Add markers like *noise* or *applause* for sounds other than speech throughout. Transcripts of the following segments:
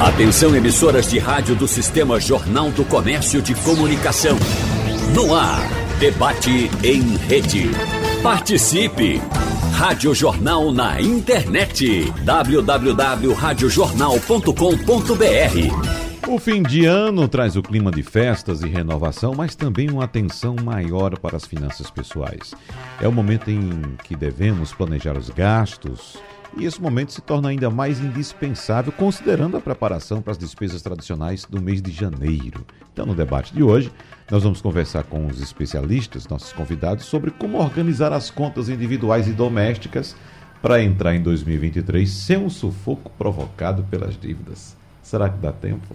Atenção emissoras de rádio do Sistema Jornal do Comércio de Comunicação. No ar, debate em rede. Participe! Rádio Jornal na internet. www.radiojornal.com.br O fim de ano traz o clima de festas e renovação, mas também uma atenção maior para as finanças pessoais. É o momento em que devemos planejar os gastos, e esse momento se torna ainda mais indispensável considerando a preparação para as despesas tradicionais do mês de janeiro. Então, no debate de hoje, nós vamos conversar com os especialistas, nossos convidados, sobre como organizar as contas individuais e domésticas para entrar em 2023 sem um sufoco provocado pelas dívidas. Será que dá tempo?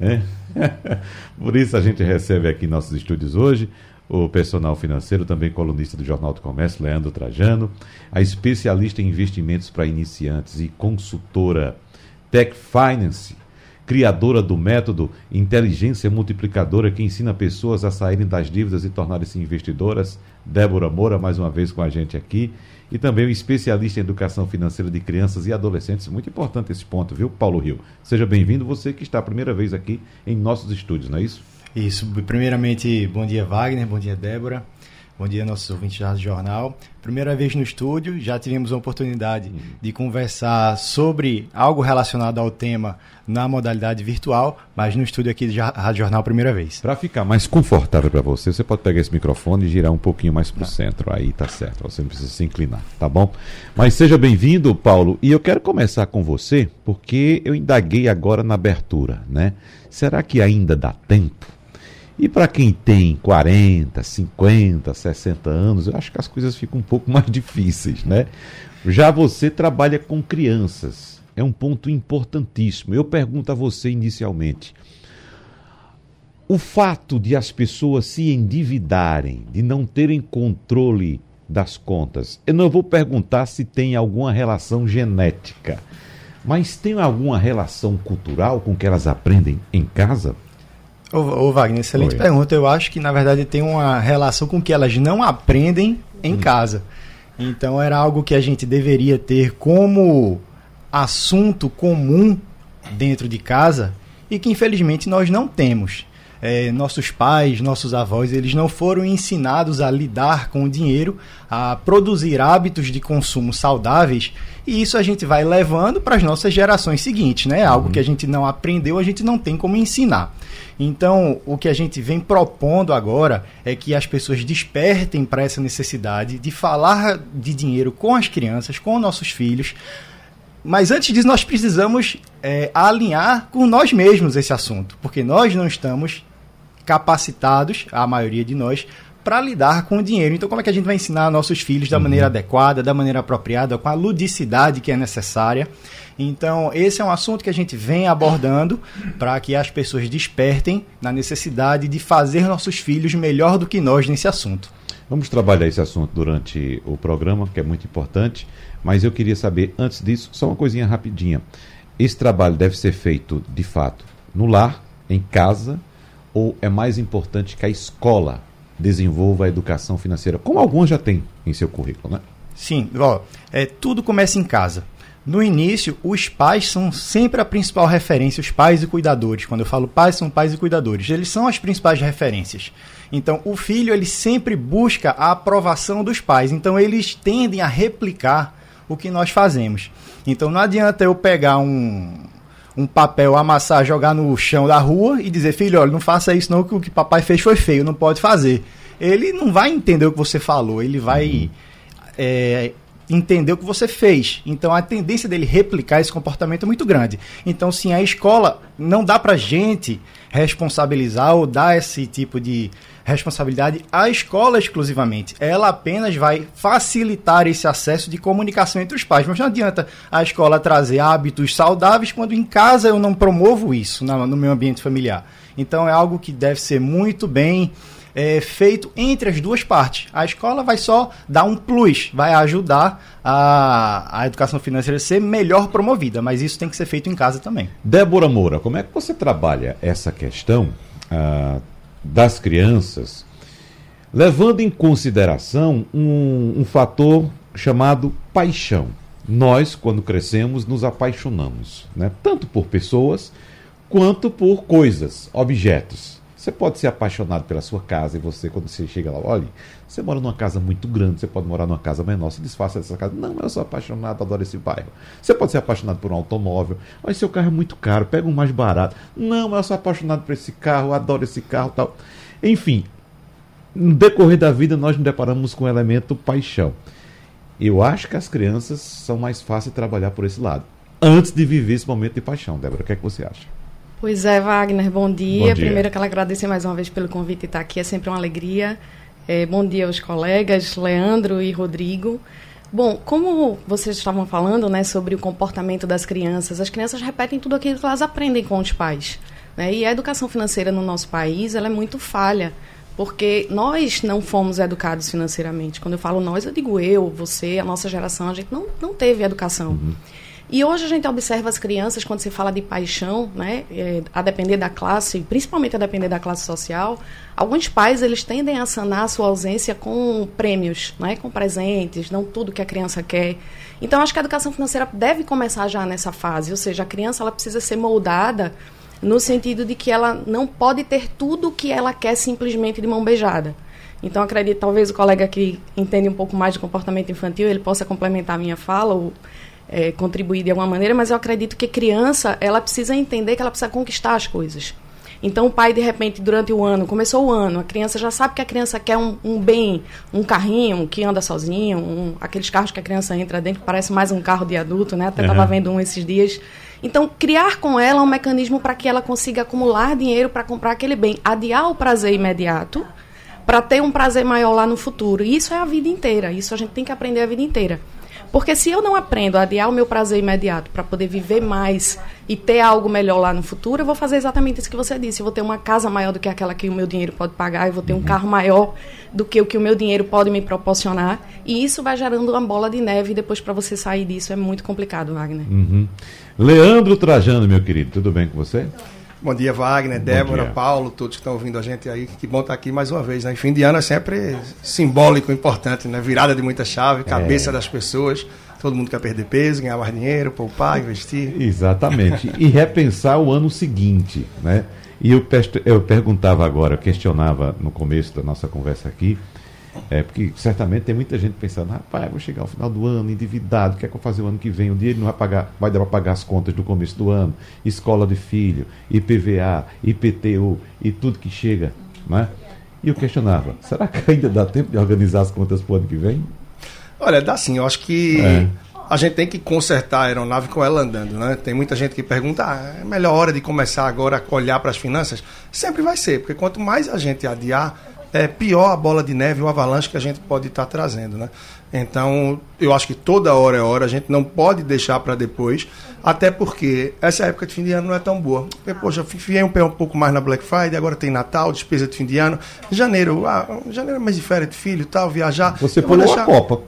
É? *laughs* Por isso a gente recebe aqui em nossos estúdios hoje o personal financeiro, também colunista do Jornal do Comércio, Leandro Trajano, a especialista em investimentos para iniciantes e consultora Tech Finance, criadora do método Inteligência Multiplicadora, que ensina pessoas a saírem das dívidas e tornarem-se investidoras, Débora Moura, mais uma vez com a gente aqui, e também o especialista em educação financeira de crianças e adolescentes. Muito importante esse ponto, viu, Paulo Rio? Seja bem-vindo, você que está a primeira vez aqui em nossos estúdios, não é isso? Isso. Primeiramente, bom dia, Wagner. Bom dia, Débora. Bom dia, nossos ouvintes do Jornal. Primeira vez no estúdio, já tivemos a oportunidade de conversar sobre algo relacionado ao tema na modalidade virtual, mas no estúdio aqui do Rádio Jornal, primeira vez. Para ficar mais confortável para você, você pode pegar esse microfone e girar um pouquinho mais para o tá. centro. Aí tá certo, você não precisa se inclinar, tá bom? Mas seja bem-vindo, Paulo. E eu quero começar com você, porque eu indaguei agora na abertura, né? Será que ainda dá tempo? E para quem tem 40, 50, 60 anos, eu acho que as coisas ficam um pouco *laughs* mais difíceis, né? Já você trabalha com crianças, é um ponto importantíssimo. Eu pergunto a você inicialmente: o fato de as pessoas se endividarem, de não terem controle das contas, eu não vou perguntar se tem alguma relação genética, mas tem alguma relação cultural com que elas aprendem em casa? Ô, ô Wagner, excelente Oi. pergunta. Eu acho que, na verdade, tem uma relação com que elas não aprendem em hum. casa. Então, era algo que a gente deveria ter como assunto comum dentro de casa e que, infelizmente, nós não temos. É, nossos pais, nossos avós, eles não foram ensinados a lidar com o dinheiro, a produzir hábitos de consumo saudáveis, e isso a gente vai levando para as nossas gerações seguintes, né? Algo que a gente não aprendeu, a gente não tem como ensinar. Então, o que a gente vem propondo agora é que as pessoas despertem para essa necessidade de falar de dinheiro com as crianças, com nossos filhos. Mas antes disso, nós precisamos é, alinhar com nós mesmos esse assunto, porque nós não estamos capacitados, a maioria de nós, para lidar com o dinheiro. Então, como é que a gente vai ensinar nossos filhos da uhum. maneira adequada, da maneira apropriada, com a ludicidade que é necessária? Então, esse é um assunto que a gente vem abordando para que as pessoas despertem na necessidade de fazer nossos filhos melhor do que nós nesse assunto. Vamos trabalhar esse assunto durante o programa, que é muito importante, mas eu queria saber, antes disso, só uma coisinha rapidinha. Esse trabalho deve ser feito, de fato, no lar, em casa, ou é mais importante que a escola desenvolva a educação financeira, como alguns já têm em seu currículo, né? Sim, ó, é, tudo começa em casa. No início, os pais são sempre a principal referência, os pais e cuidadores. Quando eu falo pais, são pais e cuidadores. Eles são as principais referências. Então, o filho ele sempre busca a aprovação dos pais. Então, eles tendem a replicar o que nós fazemos. Então, não adianta eu pegar um, um papel, amassar, jogar no chão da rua e dizer, filho, olha, não faça isso não, que o que papai fez foi feio, não pode fazer. Ele não vai entender o que você falou, ele vai... Uhum. É, entender o que você fez. Então a tendência dele replicar esse comportamento é muito grande. Então, sim, a escola não dá pra gente responsabilizar ou dar esse tipo de responsabilidade à escola exclusivamente. Ela apenas vai facilitar esse acesso de comunicação entre os pais. Mas não adianta a escola trazer hábitos saudáveis quando em casa eu não promovo isso no meu ambiente familiar. Então é algo que deve ser muito bem é, feito entre as duas partes. A escola vai só dar um plus, vai ajudar a, a educação financeira a ser melhor promovida, mas isso tem que ser feito em casa também. Débora Moura, como é que você trabalha essa questão ah, das crianças, levando em consideração um, um fator chamado paixão? Nós, quando crescemos, nos apaixonamos, né? tanto por pessoas quanto por coisas, objetos. Você pode ser apaixonado pela sua casa e você, quando você chega lá, olha, você mora numa casa muito grande, você pode morar numa casa menor, se desfaça dessa casa. Não, eu sou apaixonado, adoro esse bairro. Você pode ser apaixonado por um automóvel, mas seu carro é muito caro, pega um mais barato. Não, eu sou apaixonado por esse carro, adoro esse carro tal. Enfim, no decorrer da vida nós nos deparamos com o elemento paixão. Eu acho que as crianças são mais fáceis de trabalhar por esse lado. Antes de viver esse momento de paixão, Débora, o que é que você acha? Pois é, Wagner, bom dia. Bom dia. Primeiro, quero agradecer mais uma vez pelo convite e estar aqui, é sempre uma alegria. É, bom dia aos colegas, Leandro e Rodrigo. Bom, como vocês estavam falando né, sobre o comportamento das crianças, as crianças repetem tudo aquilo que elas aprendem com os pais. Né? E a educação financeira no nosso país ela é muito falha, porque nós não fomos educados financeiramente. Quando eu falo nós, eu digo eu, você, a nossa geração, a gente não, não teve educação. Uhum. E hoje a gente observa as crianças, quando se fala de paixão, né, é, a depender da classe, principalmente a depender da classe social, alguns pais eles tendem a sanar a sua ausência com prêmios, né, com presentes, não tudo que a criança quer. Então acho que a educação financeira deve começar já nessa fase, ou seja, a criança ela precisa ser moldada no sentido de que ela não pode ter tudo o que ela quer simplesmente de mão beijada. Então acredito, talvez o colega que entende um pouco mais de comportamento infantil, ele possa complementar a minha fala ou é, contribuir de alguma maneira, mas eu acredito que criança, ela precisa entender que ela precisa conquistar as coisas. Então o pai, de repente, durante o ano, começou o ano, a criança já sabe que a criança quer um, um bem, um carrinho que anda sozinho, um, aqueles carros que a criança entra dentro, parece mais um carro de adulto, né? Até estava uhum. vendo um esses dias. Então, criar com ela um mecanismo para que ela consiga acumular dinheiro para comprar aquele bem, adiar o prazer imediato, para ter um prazer maior lá no futuro. E isso é a vida inteira, isso a gente tem que aprender a vida inteira. Porque se eu não aprendo a adiar o meu prazer imediato para poder viver mais e ter algo melhor lá no futuro, eu vou fazer exatamente isso que você disse. Eu vou ter uma casa maior do que aquela que o meu dinheiro pode pagar, eu vou ter um carro maior do que o que o meu dinheiro pode me proporcionar. E isso vai gerando uma bola de neve e depois para você sair disso é muito complicado, Wagner. Uhum. Leandro Trajano, meu querido, tudo bem com você? Bom dia, Wagner, Bom Débora, dia. Paulo, todos que estão ouvindo a gente aí. Que bom estar aqui mais uma vez. Né? Fim de ano é sempre simbólico, importante, né? Virada de muita chave, cabeça é. das pessoas. Todo mundo quer perder peso, ganhar mais dinheiro, poupar, investir. Exatamente. E repensar o ano seguinte, né? E eu, eu perguntava agora, questionava no começo da nossa conversa aqui, é, porque certamente tem muita gente pensando, rapaz, vou chegar ao final do ano endividado, o que é que eu vou fazer o ano que vem? O dinheiro não vai pagar, vai dar para pagar as contas do começo do ano, escola de filho, IPVA, IPTU e tudo que chega, né? E eu questionava, será que ainda dá tempo de organizar as contas para o ano que vem? Olha, dá sim, eu acho que é. a gente tem que consertar a aeronave com ela andando, né? Tem muita gente que pergunta, ah, é melhor hora de começar agora a olhar para as finanças? Sempre vai ser, porque quanto mais a gente adiar, é pior a bola de neve, o avalanche que a gente pode estar tá trazendo, né? Então, eu acho que toda hora é hora, a gente não pode deixar para depois, até porque essa época de fim de ano não é tão boa. Porque, poxa, enfiei um pé um pouco mais na Black Friday, agora tem Natal, despesa de fim de ano. Janeiro, ah, janeiro é mês de férias de filho tal, viajar. Você pulou deixar... a Copa.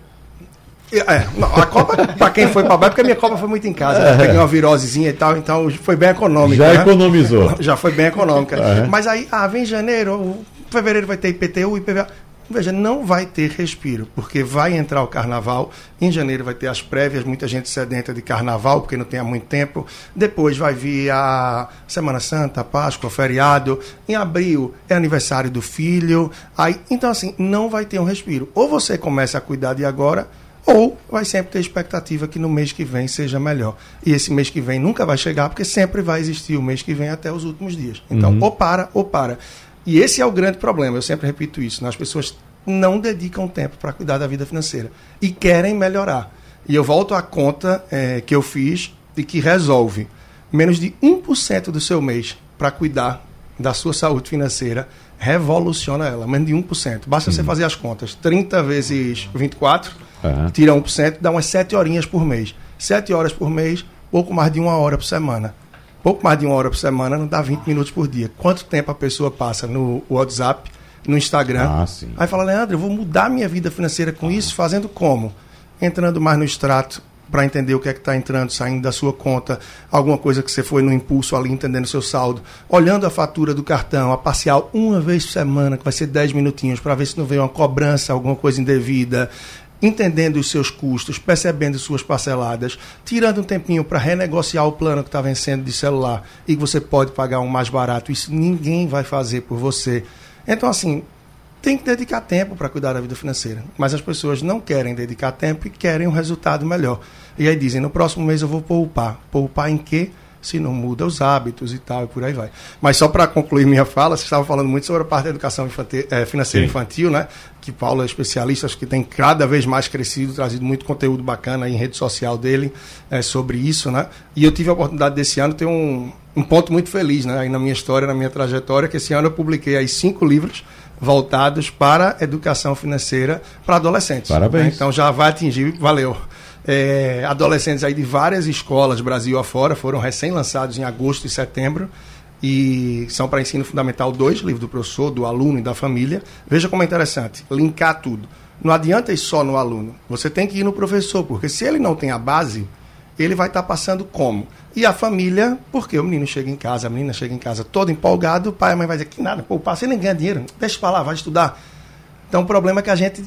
É, não, a Copa, para quem foi para baixo, porque a minha Copa foi muito em casa. É. Peguei uma virosezinha e tal, então foi bem econômico. Já né? economizou. Já foi bem econômica. É. Mas aí, ah, vem janeiro, fevereiro vai ter IPTU, IPVA. Veja, não vai ter respiro, porque vai entrar o carnaval. Em janeiro vai ter as prévias, muita gente sedenta de carnaval, porque não tem há muito tempo. Depois vai vir a Semana Santa, a Páscoa, feriado. Em abril é aniversário do filho. Aí, então, assim, não vai ter um respiro. Ou você começa a cuidar de agora, ou vai sempre ter expectativa que no mês que vem seja melhor. E esse mês que vem nunca vai chegar, porque sempre vai existir o mês que vem até os últimos dias. Então, uhum. ou para, ou para. E esse é o grande problema, eu sempre repito isso. Né? As pessoas não dedicam tempo para cuidar da vida financeira e querem melhorar. E eu volto à conta é, que eu fiz e que resolve menos de 1% do seu mês para cuidar da sua saúde financeira revoluciona ela, menos de 1%. Basta uhum. você fazer as contas. 30 vezes 24, uhum. tira 1%, dá umas 7 horinhas por mês. 7 horas por mês, pouco mais de uma hora por semana pouco mais de uma hora por semana não dá 20 minutos por dia. Quanto tempo a pessoa passa no WhatsApp, no Instagram? Ah, Aí fala, Leandro, eu vou mudar minha vida financeira com ah. isso, fazendo como? Entrando mais no extrato para entender o que é que está entrando, saindo da sua conta, alguma coisa que você foi no impulso ali, entendendo o seu saldo, olhando a fatura do cartão, a parcial uma vez por semana, que vai ser 10 minutinhos, para ver se não veio uma cobrança, alguma coisa indevida, entendendo os seus custos, percebendo suas parceladas, tirando um tempinho para renegociar o plano que está vencendo de celular e que você pode pagar um mais barato. Isso ninguém vai fazer por você. Então, assim, tem que dedicar tempo para cuidar da vida financeira. Mas as pessoas não querem dedicar tempo e querem um resultado melhor. E aí dizem: no próximo mês eu vou poupar. Poupar em quê? Se não muda os hábitos e tal, e por aí vai. Mas só para concluir minha fala, você estava falando muito sobre a parte da educação infantil, é, financeira Sim. infantil, né? Que Paulo é especialista, acho que tem cada vez mais crescido, trazido muito conteúdo bacana em rede social dele é, sobre isso, né? E eu tive a oportunidade desse ano ter um, um ponto muito feliz, né? Aí na minha história, na minha trajetória, que esse ano eu publiquei aí cinco livros voltados para educação financeira para adolescentes. Parabéns. Né? Então já vai atingir, valeu é, adolescentes aí de várias escolas Brasil afora foram recém-lançados em agosto e setembro e são para ensino fundamental 2, livro do professor, do aluno e da família. Veja como é interessante, linkar tudo. Não adianta ir só no aluno, você tem que ir no professor, porque se ele não tem a base, ele vai estar tá passando como? E a família, porque o menino chega em casa, a menina chega em casa todo empolgado, o pai e a mãe vai dizer que nada, pô, você nem ganha dinheiro, deixa para lá, vai estudar. Então o problema é que a gente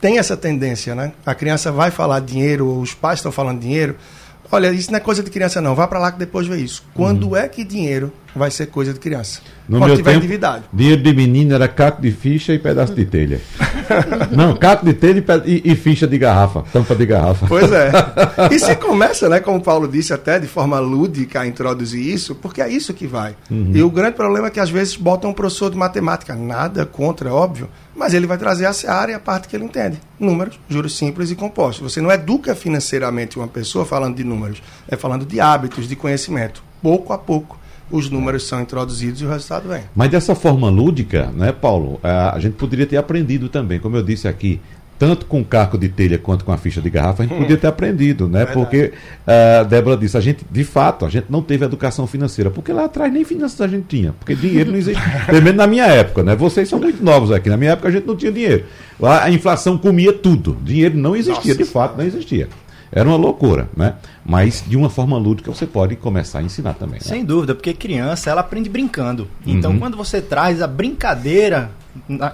tem essa tendência, né? A criança vai falar dinheiro, os pais estão falando dinheiro. Olha, isso não é coisa de criança, não. Vá para lá que depois vê isso. Quando uhum. é que dinheiro vai ser coisa de criança? No meu tiver tempo, endividado. Dinheiro de menino era caco de ficha e pedaço de telha. *laughs* não, caco de telha e, e, ficha de garrafa, tampa de garrafa. Pois é. *laughs* E se começa, né, como o Paulo disse, até de forma lúdica a introduzir isso, porque é isso que vai. Uhum. E o grande problema é que às vezes botam um professor de matemática, nada contra, é óbvio, mas ele vai trazer a área e a parte que ele entende. Números, juros simples e compostos. Você não educa financeiramente uma pessoa falando de números, é falando de hábitos, de conhecimento. Pouco a pouco os números são introduzidos e o resultado vem. Mas dessa forma lúdica, né, Paulo, a gente poderia ter aprendido também, como eu disse aqui, tanto com caco de telha quanto com a ficha de garrafa, a gente podia ter aprendido, né? Porque a uh, Débora disse, a gente, de fato, a gente não teve educação financeira, porque lá atrás nem finanças a gente tinha, porque dinheiro não existe. *laughs* Pelo menos na minha época, né? Vocês são muito novos aqui. Na minha época a gente não tinha dinheiro. Lá a inflação comia tudo. Dinheiro não existia, Nossa, de fato, não existia. Era uma loucura, né? Mas de uma forma lúdica você pode começar a ensinar também. Né? Sem dúvida, porque criança ela aprende brincando. Então, uhum. quando você traz a brincadeira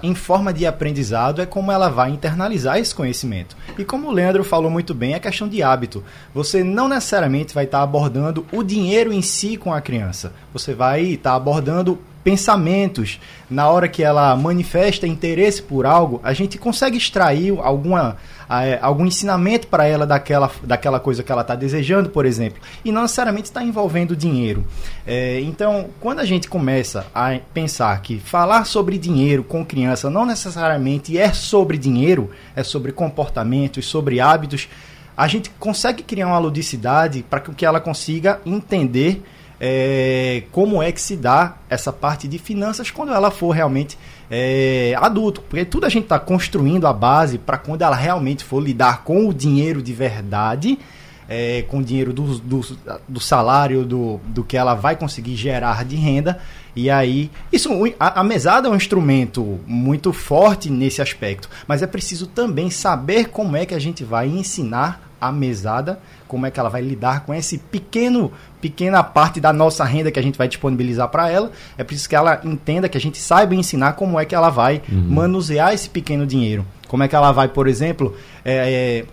em forma de aprendizado é como ela vai internalizar esse conhecimento. E como o Leandro falou muito bem, é questão de hábito. Você não necessariamente vai estar abordando o dinheiro em si com a criança. Você vai estar abordando pensamentos. Na hora que ela manifesta interesse por algo, a gente consegue extrair alguma é, algum ensinamento para ela daquela, daquela coisa que ela está desejando, por exemplo, e não necessariamente está envolvendo dinheiro. É, então, quando a gente começa a pensar que falar sobre dinheiro com criança não necessariamente é sobre dinheiro, é sobre comportamentos, sobre hábitos, a gente consegue criar uma ludicidade para que ela consiga entender é, como é que se dá essa parte de finanças quando ela for realmente é, adulto. Porque tudo a gente está construindo a base para quando ela realmente for lidar com o dinheiro de verdade, é, com o dinheiro do, do, do, salário, do, do que ela vai conseguir gerar de renda. E aí, isso a, a mesada é um instrumento muito forte nesse aspecto, mas é preciso também saber como é que a gente vai ensinar a mesada, como é que ela vai lidar com esse pequeno pequena parte da nossa renda que a gente vai disponibilizar para ela. É preciso que ela entenda, que a gente saiba ensinar como é que ela vai uhum. manusear esse pequeno dinheiro. Como é que ela vai, por exemplo, é, é,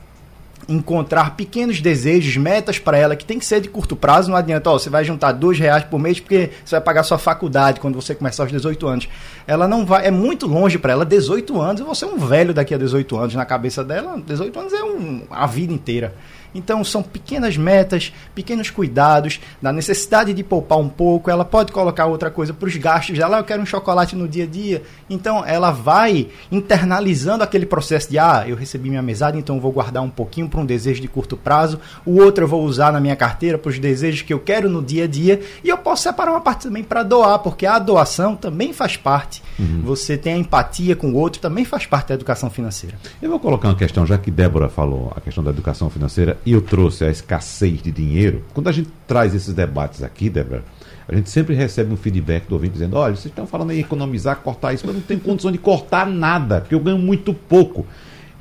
encontrar pequenos desejos, metas para ela que tem que ser de curto prazo. Não adianta, ó, você vai juntar dois reais por mês porque você vai pagar sua faculdade quando você começar aos 18 anos. Ela não vai, é muito longe para ela. 18 anos, você é um velho daqui a 18 anos na cabeça dela. 18 anos é um, a vida inteira. Então são pequenas metas, pequenos cuidados, da necessidade de poupar um pouco. Ela pode colocar outra coisa para os gastos dela. Eu quero um chocolate no dia a dia. Então ela vai internalizando aquele processo de ah, eu recebi minha mesada, então eu vou guardar um pouquinho para um desejo de curto prazo. O outro eu vou usar na minha carteira para os desejos que eu quero no dia a dia. E eu posso separar uma parte também para doar, porque a doação também faz parte. Uhum. Você tem a empatia com o outro, também faz parte da educação financeira. Eu vou colocar uma questão, já que Débora falou a questão da educação financeira e eu trouxe a escassez de dinheiro, quando a gente traz esses debates aqui, Débora, a gente sempre recebe um feedback do ouvinte dizendo: olha, vocês estão falando em economizar, cortar isso, mas não tem condição de cortar nada, porque eu ganho muito pouco.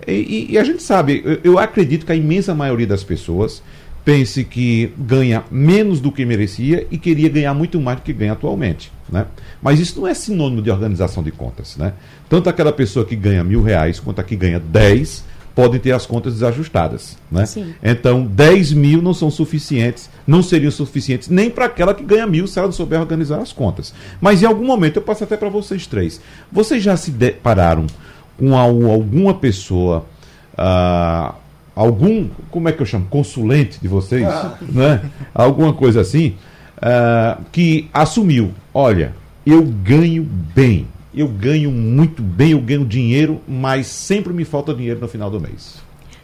E, e, e a gente sabe, eu, eu, acredito que a imensa maioria das pessoas pense que ganha menos do que merecia e queria ganhar muito mais do que ganha atualmente. Né? Mas isso não é sinônimo de organização de contas. Né? Tanto aquela pessoa que ganha mil reais quanto a que ganha dez podem ter as contas desajustadas. Né? Então, 10 mil não são suficientes, não seriam suficientes nem para aquela que ganha mil se ela não souber organizar as contas. Mas em algum momento, eu passo até para vocês três. Vocês já se depararam com alguma pessoa. Uh, algum, como é que eu chamo? Consulente de vocês, ah. né? Alguma coisa assim, uh, que assumiu: olha, eu ganho bem, eu ganho muito bem, eu ganho dinheiro, mas sempre me falta dinheiro no final do mês.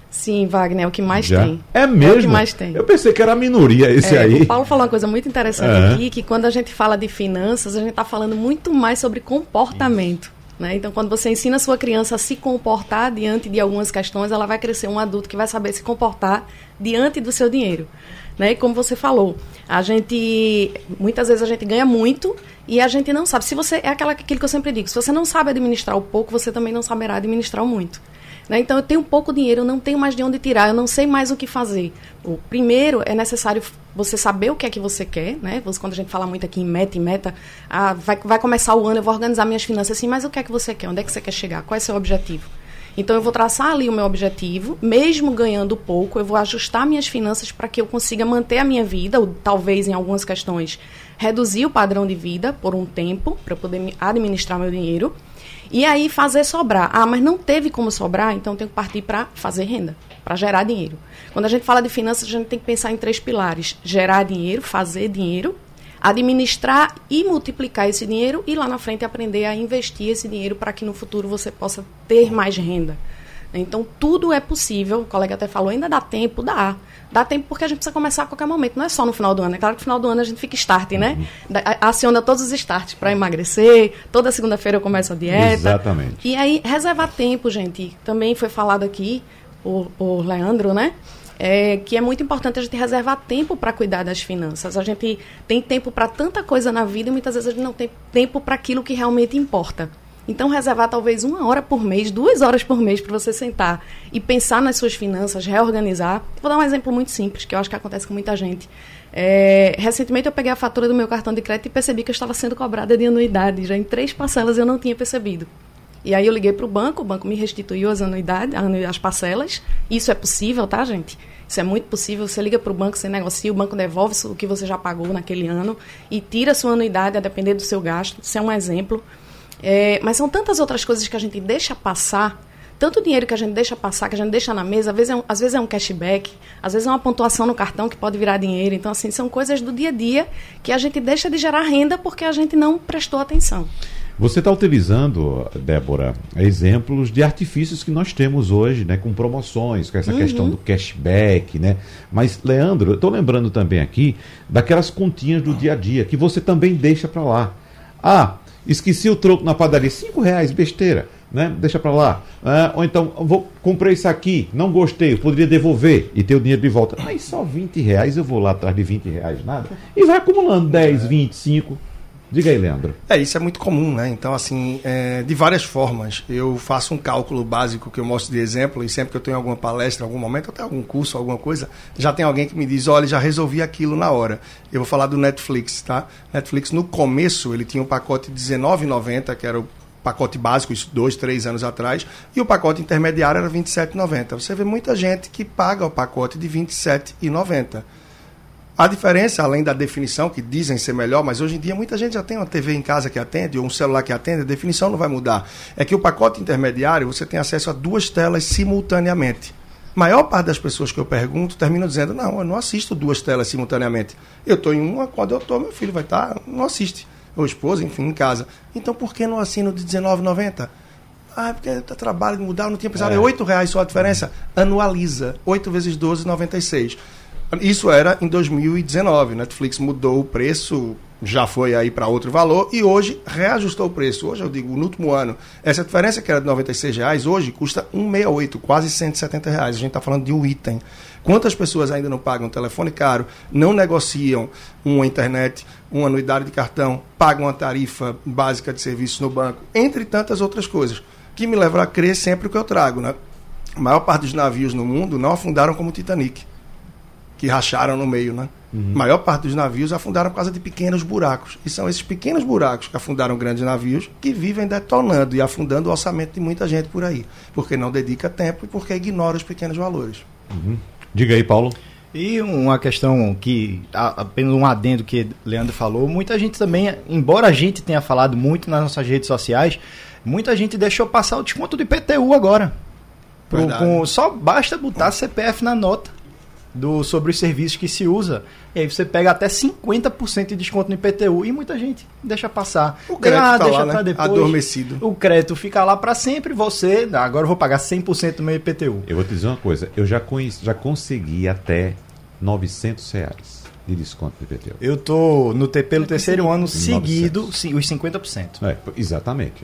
Sim, Wagner, é o que mais Já? tem. É mesmo? É o que mais tem. Eu pensei que era a minoria esse é, aí. O Paulo falou uma coisa muito interessante aqui, que quando a gente fala de finanças, a gente está falando muito mais sobre comportamento. Né? Então, quando você ensina a sua criança a se comportar diante de algumas questões, ela vai crescer um adulto que vai saber se comportar diante do seu dinheiro. Né? E como você falou, a gente muitas vezes a gente ganha muito e a gente não sabe. Se você é aquela, aquilo que eu sempre digo, se você não sabe administrar o pouco, você também não saberá administrar o muito. Né? Então, eu tenho pouco dinheiro, eu não tenho mais de onde tirar, eu não sei mais o que fazer. O primeiro é necessário você saber o que é que você quer, né? Você, quando a gente fala muito aqui em meta, em meta, ah, vai, vai começar o ano, eu vou organizar minhas finanças assim, mas o que é que você quer? Onde é que você quer chegar? Qual é o seu objetivo? Então, eu vou traçar ali o meu objetivo, mesmo ganhando pouco, eu vou ajustar minhas finanças para que eu consiga manter a minha vida, ou talvez em algumas questões reduzir o padrão de vida por um tempo, para poder administrar meu dinheiro. E aí fazer sobrar. Ah, mas não teve como sobrar, então tenho que partir para fazer renda, para gerar dinheiro. Quando a gente fala de finanças, a gente tem que pensar em três pilares: gerar dinheiro, fazer dinheiro, administrar e multiplicar esse dinheiro e lá na frente aprender a investir esse dinheiro para que no futuro você possa ter mais renda. Então, tudo é possível. O colega até falou, ainda dá tempo, dá. Dá tempo porque a gente precisa começar a qualquer momento. Não é só no final do ano. É claro que no final do ano a gente fica start, né? Uhum. Aciona todos os starts para emagrecer. Toda segunda-feira eu começo a dieta. Exatamente. E aí, reservar tempo, gente. Também foi falado aqui por, por Leandro, né? É, que é muito importante a gente reservar tempo para cuidar das finanças. A gente tem tempo para tanta coisa na vida e muitas vezes a gente não tem tempo para aquilo que realmente importa. Então, reservar talvez uma hora por mês, duas horas por mês para você sentar e pensar nas suas finanças, reorganizar. Vou dar um exemplo muito simples, que eu acho que acontece com muita gente. É, recentemente eu peguei a fatura do meu cartão de crédito e percebi que eu estava sendo cobrada de anuidade. Já em três parcelas eu não tinha percebido. E aí eu liguei para o banco, o banco me restituiu as anuidades, as parcelas. Isso é possível, tá, gente? Isso é muito possível. Você liga para o banco, você negocia, o banco devolve o que você já pagou naquele ano e tira a sua anuidade a depender do seu gasto. Isso é um exemplo. É, mas são tantas outras coisas que a gente deixa passar, tanto dinheiro que a gente deixa passar, que a gente deixa na mesa, às vezes é um, às vezes é um cashback, às vezes é uma pontuação no cartão que pode virar dinheiro. Então, assim, são coisas do dia a dia que a gente deixa de gerar renda porque a gente não prestou atenção. Você está utilizando, Débora, exemplos de artifícios que nós temos hoje, né, com promoções, com essa uhum. questão do cashback, né? Mas, Leandro, eu estou lembrando também aqui daquelas continhas do dia a dia que você também deixa para lá. Ah, Esqueci o troco na padaria, cinco reais, besteira, né? Deixa para lá. Ah, ou então, vou comprei isso aqui, não gostei, poderia devolver e ter o dinheiro de volta. Mas só 20 reais, eu vou lá atrás de 20 reais, nada. E vai acumulando 10, 25. Diga aí, Leandro. É, isso é muito comum, né? Então, assim, é, de várias formas. Eu faço um cálculo básico que eu mostro de exemplo, e sempre que eu tenho alguma palestra, algum momento, até algum curso, alguma coisa, já tem alguém que me diz, olha, já resolvi aquilo na hora. Eu vou falar do Netflix, tá? Netflix, no começo, ele tinha um pacote de R$19,90, que era o pacote básico, isso dois, três anos atrás, e o pacote intermediário era R$ 27,90. Você vê muita gente que paga o pacote de R$ 27,90. A diferença, além da definição, que dizem ser melhor, mas hoje em dia muita gente já tem uma TV em casa que atende, ou um celular que atende, a definição não vai mudar. É que o pacote intermediário você tem acesso a duas telas simultaneamente. A maior parte das pessoas que eu pergunto terminam dizendo: não, eu não assisto duas telas simultaneamente. Eu estou em uma, quando eu estou, meu filho vai estar, tá, não assiste. Ou esposa, enfim, em casa. Então por que não assino de R$19,90? Ah, porque eu trabalho, mudar, não tinha pensado. É R$ reais só a diferença. Anualiza. 8 vezes 12, 96. Isso era em 2019. Netflix mudou o preço, já foi aí para outro valor e hoje reajustou o preço. Hoje eu digo, no último ano, essa diferença que era de 96 reais, hoje custa 168, quase 170 reais. A gente está falando de um item. Quantas pessoas ainda não pagam telefone caro, não negociam uma internet, uma anuidade de cartão, pagam uma tarifa básica de serviço no banco, entre tantas outras coisas, que me levam a crer sempre o que eu trago, né? A maior parte dos navios no mundo não afundaram como o Titanic que racharam no meio, né? Uhum. A maior parte dos navios afundaram por causa de pequenos buracos. E são esses pequenos buracos que afundaram grandes navios que vivem detonando e afundando o orçamento de muita gente por aí. Porque não dedica tempo e porque ignora os pequenos valores. Uhum. Diga aí, Paulo. E uma questão que, apenas um adendo que Leandro falou, muita gente também, embora a gente tenha falado muito nas nossas redes sociais, muita gente deixou passar o desconto do IPTU agora. Pro, com, só basta botar CPF na nota do, sobre os serviços que se usa. E aí você pega até 50% de desconto no IPTU e muita gente deixa passar. O crédito ah, tá deixa lá, né? depois. Adormecido. O crédito fica lá para sempre, você, agora eu vou pagar 100% do meu IPTU. Eu vou te dizer uma coisa, eu já, conheci, já consegui até 900 reais de desconto do IPTU. Eu tô no pelo terceiro ano seguido, sim, os 50%. É, exatamente.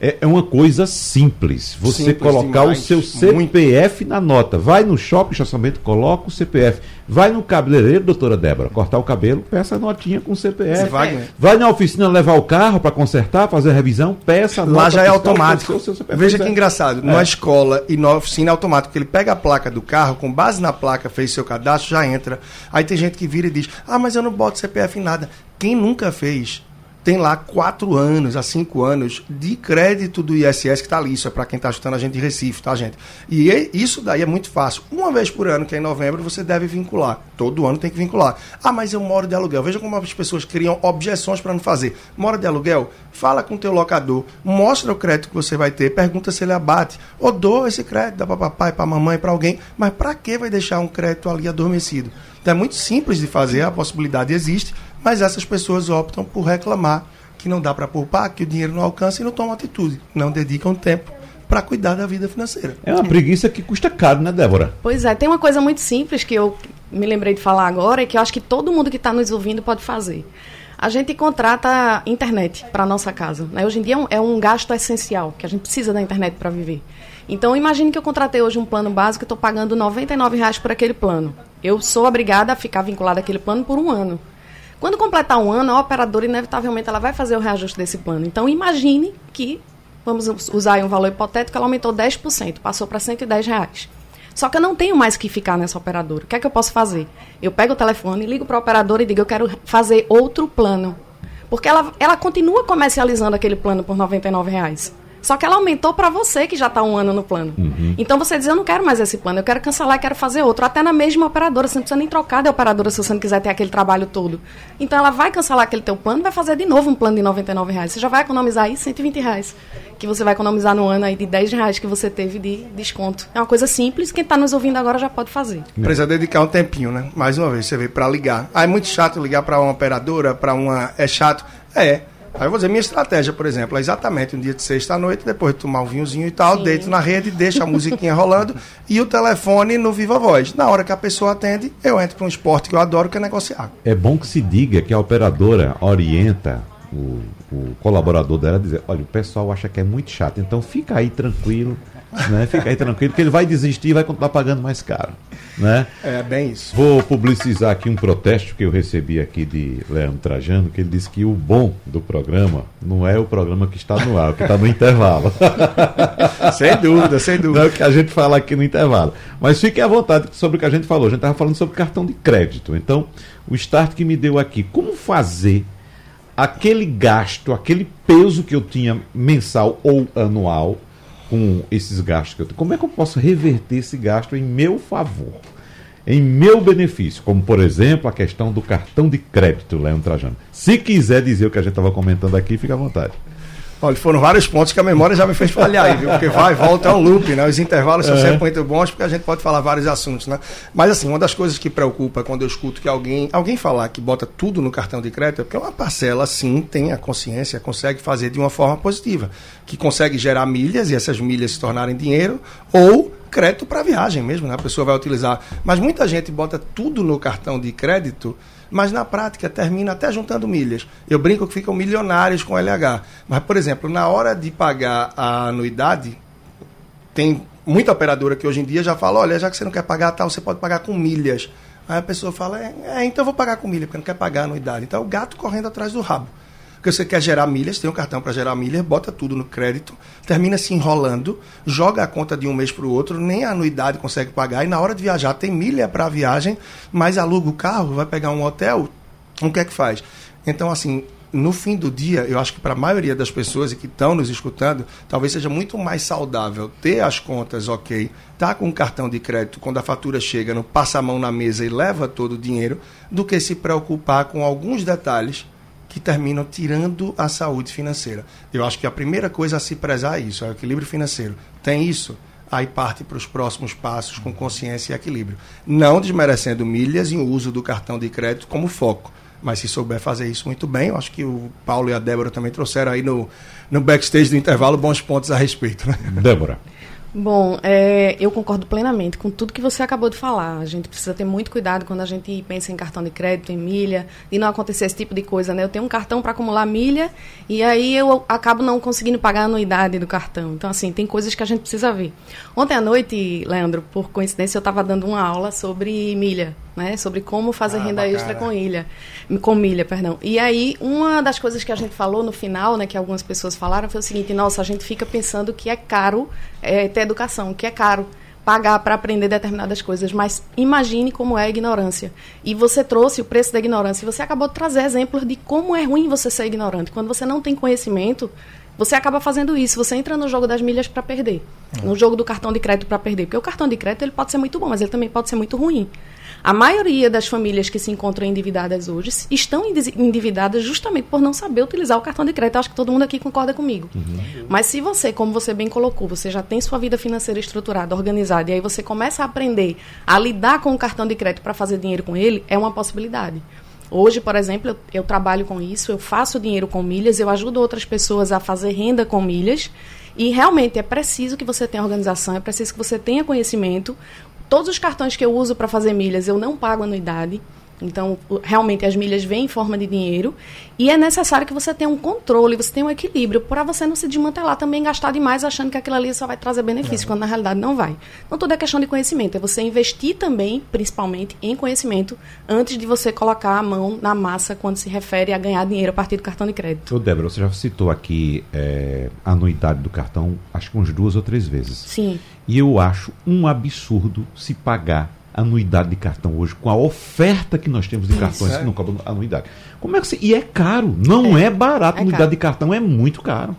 É, é uma coisa simples. Você simples colocar demais, o seu CPF muito. na nota. Vai no shopping, estacionamento, coloca o CPF. Vai no cabeleireiro, doutora Débora, cortar o cabelo, peça a notinha com o CPF. Vai, vai na oficina levar o carro para consertar, fazer a revisão, peça a nota. Lá já é automático. Veja que engraçado. É. Na escola e na oficina é automático. Ele pega a placa do carro, com base na placa, fez seu cadastro, já entra. Aí tem gente que vira e diz: Ah, mas eu não boto CPF em nada. Quem nunca fez tem lá quatro anos a cinco anos de crédito do ISS que está ali. Isso é para quem está ajudando a gente de Recife, tá, gente? E isso daí é muito fácil. Uma vez por ano, que é em novembro, você deve vincular. Todo ano tem que vincular. Ah, mas eu moro de aluguel. Veja como as pessoas criam objeções para não fazer. Mora de aluguel? Fala com o teu locador, mostra o crédito que você vai ter, pergunta se ele abate. Ou dou esse crédito, dá para papai, para mamãe, para alguém. Mas para que vai deixar um crédito ali adormecido? Então é muito simples de fazer, a possibilidade existe, mas essas pessoas optam por reclamar que não dá para poupar, que o dinheiro não alcança e não tomam atitude, não dedicam tempo para cuidar da vida financeira. É uma preguiça que custa caro, né, Débora? Pois é, tem uma coisa muito simples que eu me lembrei de falar agora e que eu acho que todo mundo que está nos ouvindo pode fazer. A gente contrata internet para nossa casa. Né? Hoje em dia é um, é um, gasto essencial, que a gente precisa da internet para viver. Então, imagine que eu contratei hoje um plano básico e estou pagando R$ 99,00 por aquele plano. Eu sou obrigada a ficar vinculada àquele plano por um ano. Quando completar um ano, a operadora, inevitavelmente, ela vai fazer o reajuste desse plano. Então, imagine que, vamos usar um valor hipotético, ela aumentou 10%, passou para 110 reais. Só que eu não tenho mais que ficar nessa operadora. O que é que eu posso fazer? Eu pego o telefone, ligo para a operadora e digo, eu quero fazer outro plano. Porque ela, ela continua comercializando aquele plano por R$ reais. Só que ela aumentou para você que já está um ano no plano. Uhum. Então você diz, eu não quero mais esse plano, eu quero cancelar, quero fazer outro. Até na mesma operadora, você não precisa nem trocar de operadora se você não quiser ter aquele trabalho todo. Então ela vai cancelar aquele teu plano e vai fazer de novo um plano de 99 reais. Você já vai economizar aí 120 reais. Que você vai economizar no ano aí de 10 reais que você teve de desconto. É uma coisa simples, quem está nos ouvindo agora já pode fazer. Precisa dedicar um tempinho, né? Mais uma vez, você vê, para ligar. Ah, é muito chato ligar para uma operadora, para uma. É chato. É. Aí eu vou dizer, minha estratégia, por exemplo, é exatamente um dia de sexta à noite, depois de tomar um vinhozinho e tal, Sim. deito na rede, deixo a musiquinha rolando *laughs* e o telefone no Viva Voz. Na hora que a pessoa atende, eu entro para um esporte que eu adoro, que é negociar. É bom que se diga que a operadora orienta o, o colaborador dela dizer, olha, o pessoal acha que é muito chato, então fica aí tranquilo, né? Fica aí tranquilo, que ele vai desistir e vai continuar pagando mais caro. Né? É bem isso. Vou publicizar aqui um protesto que eu recebi aqui de Leandro Trajano, que ele disse que o bom do programa não é o programa que está no ar, o que está no intervalo. *laughs* sem dúvida, sem dúvida. Não é o que a gente fala aqui no intervalo. Mas fique à vontade sobre o que a gente falou. A gente estava falando sobre cartão de crédito. Então, o start que me deu aqui, como fazer aquele gasto, aquele peso que eu tinha mensal ou anual com esses gastos que eu tenho, como é que eu posso reverter esse gasto em meu favor? Em meu benefício, como por exemplo a questão do cartão de crédito, Leandro Trajano. Se quiser dizer o que a gente estava comentando aqui, fique à vontade. Olha, foram vários pontos que a memória já me fez falhar aí, viu? Porque vai e volta é um loop, né? Os intervalos são é. sempre muito bons porque a gente pode falar vários assuntos, né? Mas assim, uma das coisas que preocupa quando eu escuto que alguém, alguém falar que bota tudo no cartão de crédito é porque uma parcela, sim, tem a consciência, consegue fazer de uma forma positiva, que consegue gerar milhas e essas milhas se tornarem dinheiro ou crédito para viagem mesmo, né? A pessoa vai utilizar. Mas muita gente bota tudo no cartão de crédito mas na prática termina até juntando milhas. Eu brinco que ficam milionários com LH. Mas, por exemplo, na hora de pagar a anuidade, tem muita operadora que hoje em dia já fala, olha, já que você não quer pagar tal, você pode pagar com milhas. Aí a pessoa fala, é, é então eu vou pagar com milha, porque não quer pagar a anuidade. Então é o gato correndo atrás do rabo. Porque você quer gerar milhas, tem um cartão para gerar milhas, bota tudo no crédito, termina se enrolando, joga a conta de um mês para o outro, nem a anuidade consegue pagar, e na hora de viajar tem milha para a viagem, mas aluga o carro, vai pegar um hotel, o que é que faz? Então, assim, no fim do dia, eu acho que para a maioria das pessoas que estão nos escutando, talvez seja muito mais saudável ter as contas ok, tá com um cartão de crédito quando a fatura chega, não passa a mão na mesa e leva todo o dinheiro, do que se preocupar com alguns detalhes que terminam tirando a saúde financeira. Eu acho que a primeira coisa a se prezar é isso, é o equilíbrio financeiro. Tem isso? Aí parte para os próximos passos com consciência e equilíbrio. Não desmerecendo milhas e o uso do cartão de crédito como foco mas se souber fazer isso muito bem, eu acho que o Paulo e a Débora também trouxeram aí no, no backstage do intervalo bons pontos a respeito. Né? Débora. Bom, é, eu concordo plenamente com tudo que você acabou de falar. A gente precisa ter muito cuidado quando a gente pensa em cartão de crédito, em milha, e não acontecer esse tipo de coisa, né? Eu tenho um cartão para acumular milha e aí eu acabo não conseguindo pagar a anuidade do cartão. Então, assim, tem coisas que a gente precisa ver. Ontem à noite, Leandro, por coincidência, eu estava dando uma aula sobre milha né? Sobre como fazer ah, renda bacana. extra com ilha, com milha, perdão. E aí, uma das coisas que a gente falou no final, né, que algumas pessoas falaram, foi o seguinte: nossa, a gente fica pensando que é caro é, ter educação, que é caro pagar para aprender determinadas coisas, mas imagine como é a ignorância. E você trouxe o preço da ignorância, e você acabou de trazer exemplos de como é ruim você ser ignorante. Quando você não tem conhecimento, você acaba fazendo isso. Você entra no jogo das milhas para perder, no jogo do cartão de crédito para perder, porque o cartão de crédito ele pode ser muito bom, mas ele também pode ser muito ruim. A maioria das famílias que se encontram endividadas hoje estão endividadas justamente por não saber utilizar o cartão de crédito. Acho que todo mundo aqui concorda comigo. Uhum. Mas se você, como você bem colocou, você já tem sua vida financeira estruturada, organizada, e aí você começa a aprender a lidar com o cartão de crédito para fazer dinheiro com ele, é uma possibilidade. Hoje, por exemplo, eu, eu, trabalho com isso, eu faço dinheiro com milhas, eu ajudo outras pessoas a fazer renda com milhas. E realmente é preciso que você tenha organização, é preciso que você tenha conhecimento, Todos os cartões que eu uso para fazer milhas, eu não pago anuidade. Então, realmente, as milhas vêm em forma de dinheiro. E é necessário que você tenha um controle, você tenha um equilíbrio, para você não se desmantelar também, gastar demais achando que aquilo ali só vai trazer benefício, é. quando na realidade não vai. Então, tudo é questão de conhecimento. É você investir também, principalmente, em conhecimento, antes de você colocar a mão na massa quando se refere a ganhar dinheiro a partir do cartão de crédito. Ô, Débora, você já citou aqui é, a anuidade do cartão, acho que umas duas ou três vezes. Sim. E eu acho um absurdo se pagar anuidade de cartão hoje, com a oferta que nós temos de cartões é. que não cobram anuidade. Como é que você... E é caro, não é, é barato. É anuidade caro. de cartão é muito caro.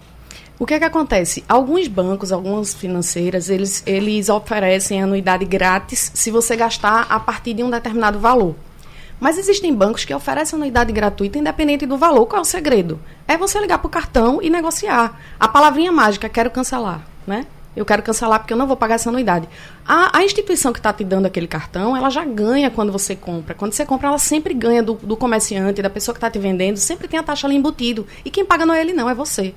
O que é que acontece? Alguns bancos, algumas financeiras, eles, eles oferecem anuidade grátis se você gastar a partir de um determinado valor. Mas existem bancos que oferecem anuidade gratuita independente do valor. Qual é o segredo? É você ligar para o cartão e negociar. A palavrinha mágica, quero cancelar, né? Eu quero cancelar porque eu não vou pagar essa anuidade. A, a instituição que está te dando aquele cartão, ela já ganha quando você compra. Quando você compra, ela sempre ganha do, do comerciante, da pessoa que está te vendendo, sempre tem a taxa ali embutido. E quem paga não é ele, não, é você.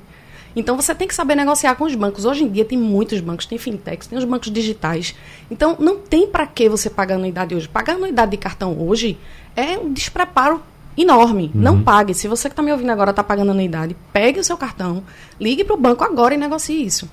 Então você tem que saber negociar com os bancos. Hoje em dia tem muitos bancos, tem fintechs, tem os bancos digitais. Então não tem para que você pagar anuidade hoje. Pagar anuidade de cartão hoje é um despreparo enorme. Uhum. Não pague. Se você que está me ouvindo agora está pagando anuidade, pegue o seu cartão, ligue para o banco agora e negocie isso.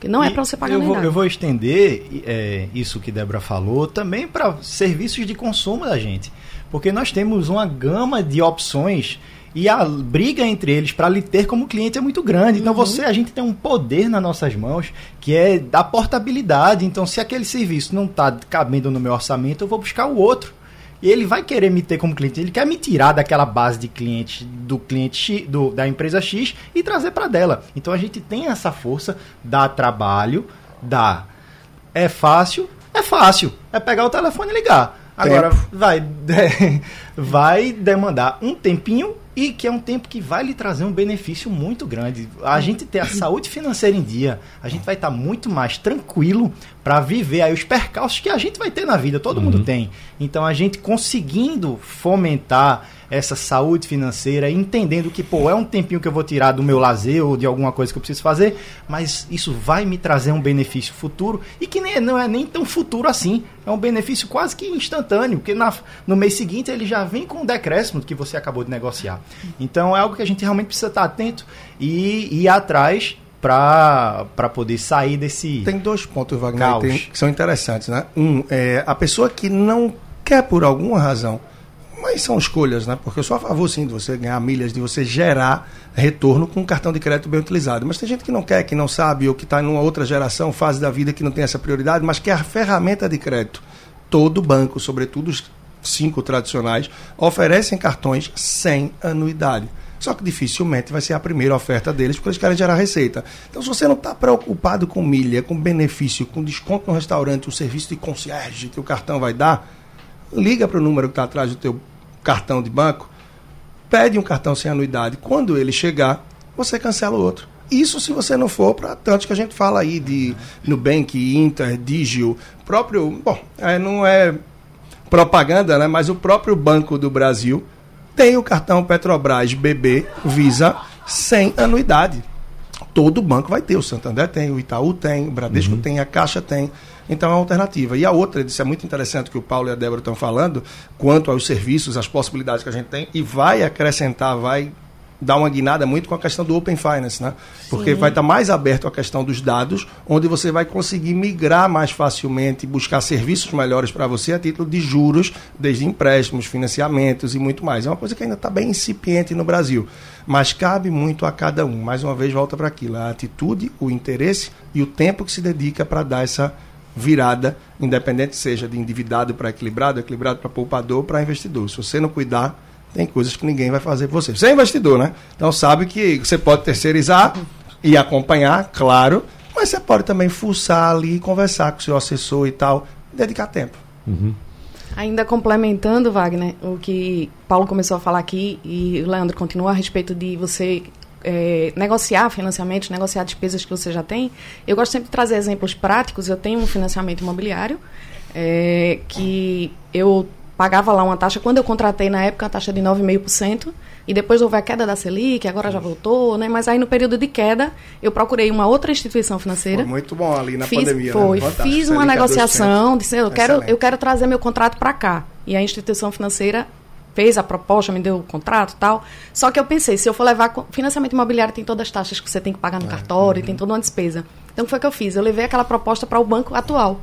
Que não é para você pagar eu vou, eu vou estender é, isso que Débora falou também para serviços de consumo da gente. Porque nós temos uma gama de opções e a briga entre eles para lhe ter como cliente é muito grande. Então uhum. você, a gente tem um poder nas nossas mãos que é da portabilidade. Então se aquele serviço não está cabendo no meu orçamento, eu vou buscar o outro. E ele vai querer me ter como cliente, ele quer me tirar daquela base de cliente do cliente X, do, da empresa X e trazer para dela. Então a gente tem essa força, dá trabalho, dá. É fácil, é fácil. É pegar o telefone e ligar. Agora vai, *laughs* vai demandar um tempinho e que é um tempo que vai lhe trazer um benefício muito grande. A gente ter a saúde financeira em dia, a gente vai estar muito mais tranquilo para viver aí os percalços que a gente vai ter na vida, todo uhum. mundo tem. Então a gente conseguindo fomentar essa saúde financeira, entendendo que, pô, é um tempinho que eu vou tirar do meu lazer ou de alguma coisa que eu preciso fazer, mas isso vai me trazer um benefício futuro e que nem, não é nem tão futuro assim. É um benefício quase que instantâneo, porque na, no mês seguinte ele já vem com o decréscimo que você acabou de negociar. Então é algo que a gente realmente precisa estar atento e ir atrás para poder sair desse. Tem dois pontos, Wagner, tem, que são interessantes. Né? Um, é, a pessoa que não quer, por alguma razão, Mas são escolhas, né? Porque eu sou a favor, sim, de você ganhar milhas, de você gerar retorno com um cartão de crédito bem utilizado. Mas tem gente que não quer, que não sabe, ou que está em uma outra geração, fase da vida que não tem essa prioridade, mas que a ferramenta de crédito, todo banco, sobretudo os cinco tradicionais, oferecem cartões sem anuidade. Só que dificilmente vai ser a primeira oferta deles, porque eles querem gerar receita. Então, se você não está preocupado com milha, com benefício, com desconto no restaurante, o serviço de concierge que o cartão vai dar, liga para o número que está atrás do teu cartão de banco, pede um cartão sem anuidade. Quando ele chegar, você cancela o outro. Isso se você não for para tantos que a gente fala aí de Nubank, Inter, Digio, próprio, bom, é, não é propaganda, né, mas o próprio Banco do Brasil tem o cartão Petrobras BB Visa sem anuidade. Todo banco vai ter, o Santander tem, o Itaú tem, o Bradesco uhum. tem, a Caixa tem. Então é uma alternativa. E a outra, isso é muito interessante que o Paulo e a Débora estão falando, quanto aos serviços, as possibilidades que a gente tem, e vai acrescentar, vai dar uma guinada muito com a questão do Open Finance, né? Porque vai estar tá mais aberto a questão dos dados, onde você vai conseguir migrar mais facilmente, buscar serviços melhores para você a título de juros, desde empréstimos, financiamentos e muito mais. É uma coisa que ainda está bem incipiente no Brasil, mas cabe muito a cada um. Mais uma vez, volta para aquilo, a atitude, o interesse e o tempo que se dedica para dar essa virada, independente seja de endividado para equilibrado, equilibrado para poupador, para investidor. Se você não cuidar tem coisas que ninguém vai fazer por você. Você é investidor, né? Então sabe que você pode terceirizar e acompanhar, claro, mas você pode também fuçar ali, conversar com o seu assessor e tal, dedicar tempo. Uhum. Ainda complementando, Wagner, o que Paulo começou a falar aqui e o Leandro continua a respeito de você é, negociar financiamento, negociar despesas que você já tem, eu gosto sempre de trazer exemplos práticos. Eu tenho um financiamento imobiliário é, que eu pagava lá uma taxa, quando eu contratei na época, a taxa de 9,5%, e depois houve a queda da Selic, agora já voltou, né? Mas aí no período de queda, eu procurei uma outra instituição financeira. Foi muito bom ali na fiz, pandemia, né? Foi, né? fiz uma negociação, disse, eu quero, eu quero trazer meu contrato para cá. E a instituição financeira fez a proposta, me deu o contrato e tal. Só que eu pensei, se eu for levar financiamento imobiliário, tem todas as taxas que você tem que pagar no é, cartório, uhum. tem toda uma despesa. Então, o que foi que eu fiz? Eu levei aquela proposta para o banco atual.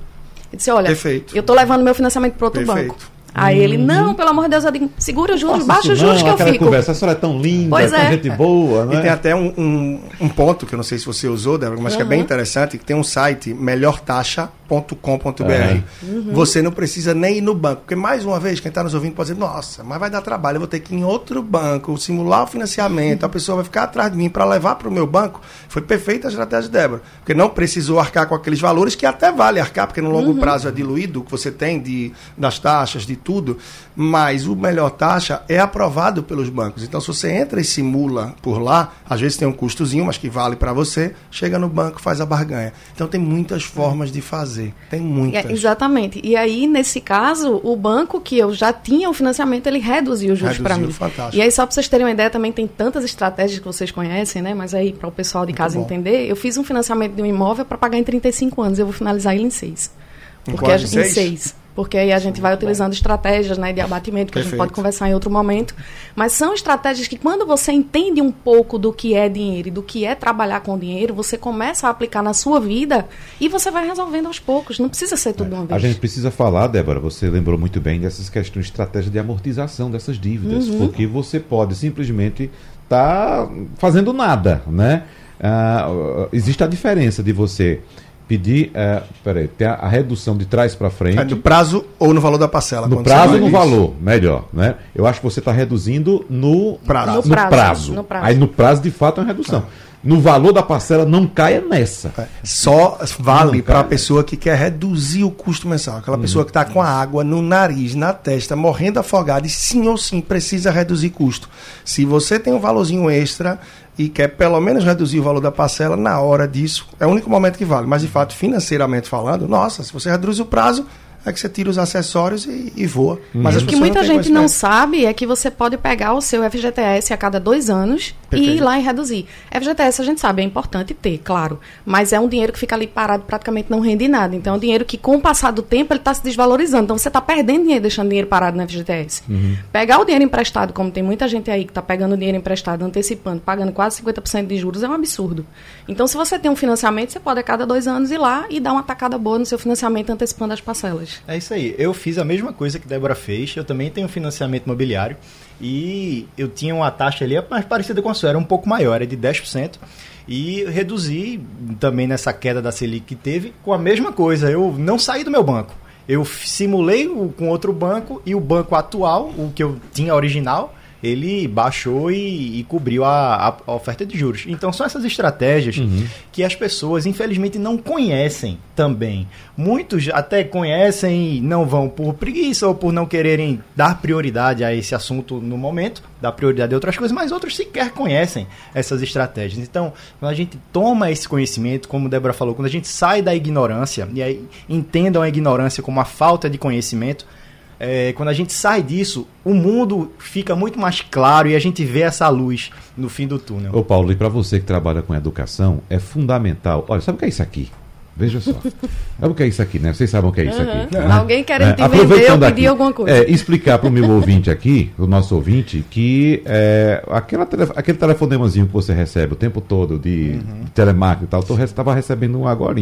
Eu disse, olha, Perfeito. eu estou levando meu financiamento para outro Perfeito. banco. Aí ele, uhum. não, pelo amor de Deus, eu digo, segura os juros, baixa os juros que eu fico. Conversa, a senhora é tão linda, pois é. gente boa, né? E tem até um, um, um, ponto que eu não sei se você usou, Débora, mas uhum. que é bem interessante, que tem um site, melhortaxa.com.br. É. Uhum. Você não precisa nem ir no banco, porque mais uma vez, quem está nos ouvindo pode dizer, nossa, mas vai dar trabalho, eu vou ter que ir em outro banco, simular o financiamento, uhum. a pessoa vai ficar atrás de mim para levar para o meu banco. Foi perfeita a estratégia de Débora, porque não precisou arcar com aqueles valores que até vale arcar, porque no longo uhum. prazo é diluído o que você tem de, das taxas, de tudo, mas o melhor taxa é aprovado pelos bancos. Então, se você entra e simula por lá, às vezes tem um custozinho, mas que vale para você, chega no banco, faz a barganha. Então, tem muitas formas de fazer. Tem muitas. É, exatamente. E aí, nesse caso, o banco que eu já tinha o financiamento, ele reduziu os juros para mim. Fantástico. E aí, só para vocês terem uma ideia, também tem tantas estratégias que vocês conhecem, né? Mas aí, para o pessoal de Muito casa bom. entender, eu fiz um financiamento de um imóvel para pagar em 35 anos. Eu vou finalizar ele em 6. Porque a, em 6 porque aí a gente vai utilizando estratégias né, de abatimento, que Perfeito. a gente pode conversar em outro momento. Mas são estratégias que, quando você entende um pouco do que é dinheiro e do que é trabalhar com dinheiro, você começa a aplicar na sua vida e você vai resolvendo aos poucos. Não precisa ser tudo de uma vez. A gente precisa falar, Débora, você lembrou muito bem dessas questões de estratégia de amortização dessas dívidas, uhum. porque você pode simplesmente estar tá fazendo nada, né? Uh, existe a diferença de você pedir, é, peraí, tem a, a, redução de trás para frente. É no prazo ou no valor da parcela? No prazo ou no isso. valor, melhor, né? Eu acho que você está reduzindo no prazo. No, no, prazo. no, prazo. Aí no prazo, de fato, é uma redução. É. No valor da parcela, não caia nessa. É. Só vale para a pessoa que quer reduzir o custo mensal. Aquela uhum. pessoa que está com a água no nariz, na testa, morrendo afogada e sim ou sim precisa reduzir custo. Se você tem um valorzinho extra, e quer pelo menos reduzir o valor da parcela na hora disso, é o único momento que vale. Mas de fato, financeiramente falando, nossa, se você reduz o prazo, é que você tira os acessórios e, e voa. Mas o que muita gente não sabe é que você pode pegar o seu FGTS a cada dois anos Perfeito. E ir lá e reduzir. FGTS a gente sabe, é importante ter, claro, mas é um dinheiro que fica ali parado, praticamente não rende nada. Então é um dinheiro que, com o passar do tempo, ele está se desvalorizando. Então você está perdendo dinheiro deixando dinheiro parado no FGTS. Uhum. Pegar o dinheiro emprestado, como tem muita gente aí que está pegando dinheiro emprestado, antecipando, pagando quase 50% de juros, é um absurdo. Então, se você tem um financiamento, você pode a cada dois anos ir lá e dar uma tacada boa no seu financiamento antecipando as parcelas. É isso aí. Eu fiz a mesma coisa que Débora fez. Eu também tenho financiamento imobiliário. E eu tinha uma taxa ali mais parecida com a sua, era um pouco maior, era de 10%. E reduzi também nessa queda da Selic que teve com a mesma coisa. Eu não saí do meu banco. Eu simulei com outro banco e o banco atual, o que eu tinha original, ele baixou e, e cobriu a, a, oferta de juros. Então são essas estratégias uhum. que as pessoas, infelizmente, não conhecem também. Muitos até conhecem e não vão por preguiça ou por não quererem dar prioridade a esse assunto no momento, dar prioridade a outras coisas, mas outros sequer conhecem essas estratégias. Então, quando a gente toma esse conhecimento, como Débora falou, quando a gente sai da ignorância, e aí entendam a ignorância como a falta de conhecimento, é, quando a gente sai disso, o mundo fica muito mais claro e a gente vê essa luz no fim do túnel. Ô Paulo, e para você que trabalha com educação, é fundamental. Olha, sabe o que é isso aqui? Veja só. Sabe o que é isso aqui, né? Vocês sabem o que é isso aqui. Né? Alguém querendo é, te vender ou pedir alguma coisa. É, explicar para o meu ouvinte aqui, o nosso ouvinte, que é, aquela aquele telefonemazinho que você recebe o tempo todo de, uhum. de telemarketing e tal, eu estava recebendo um agora.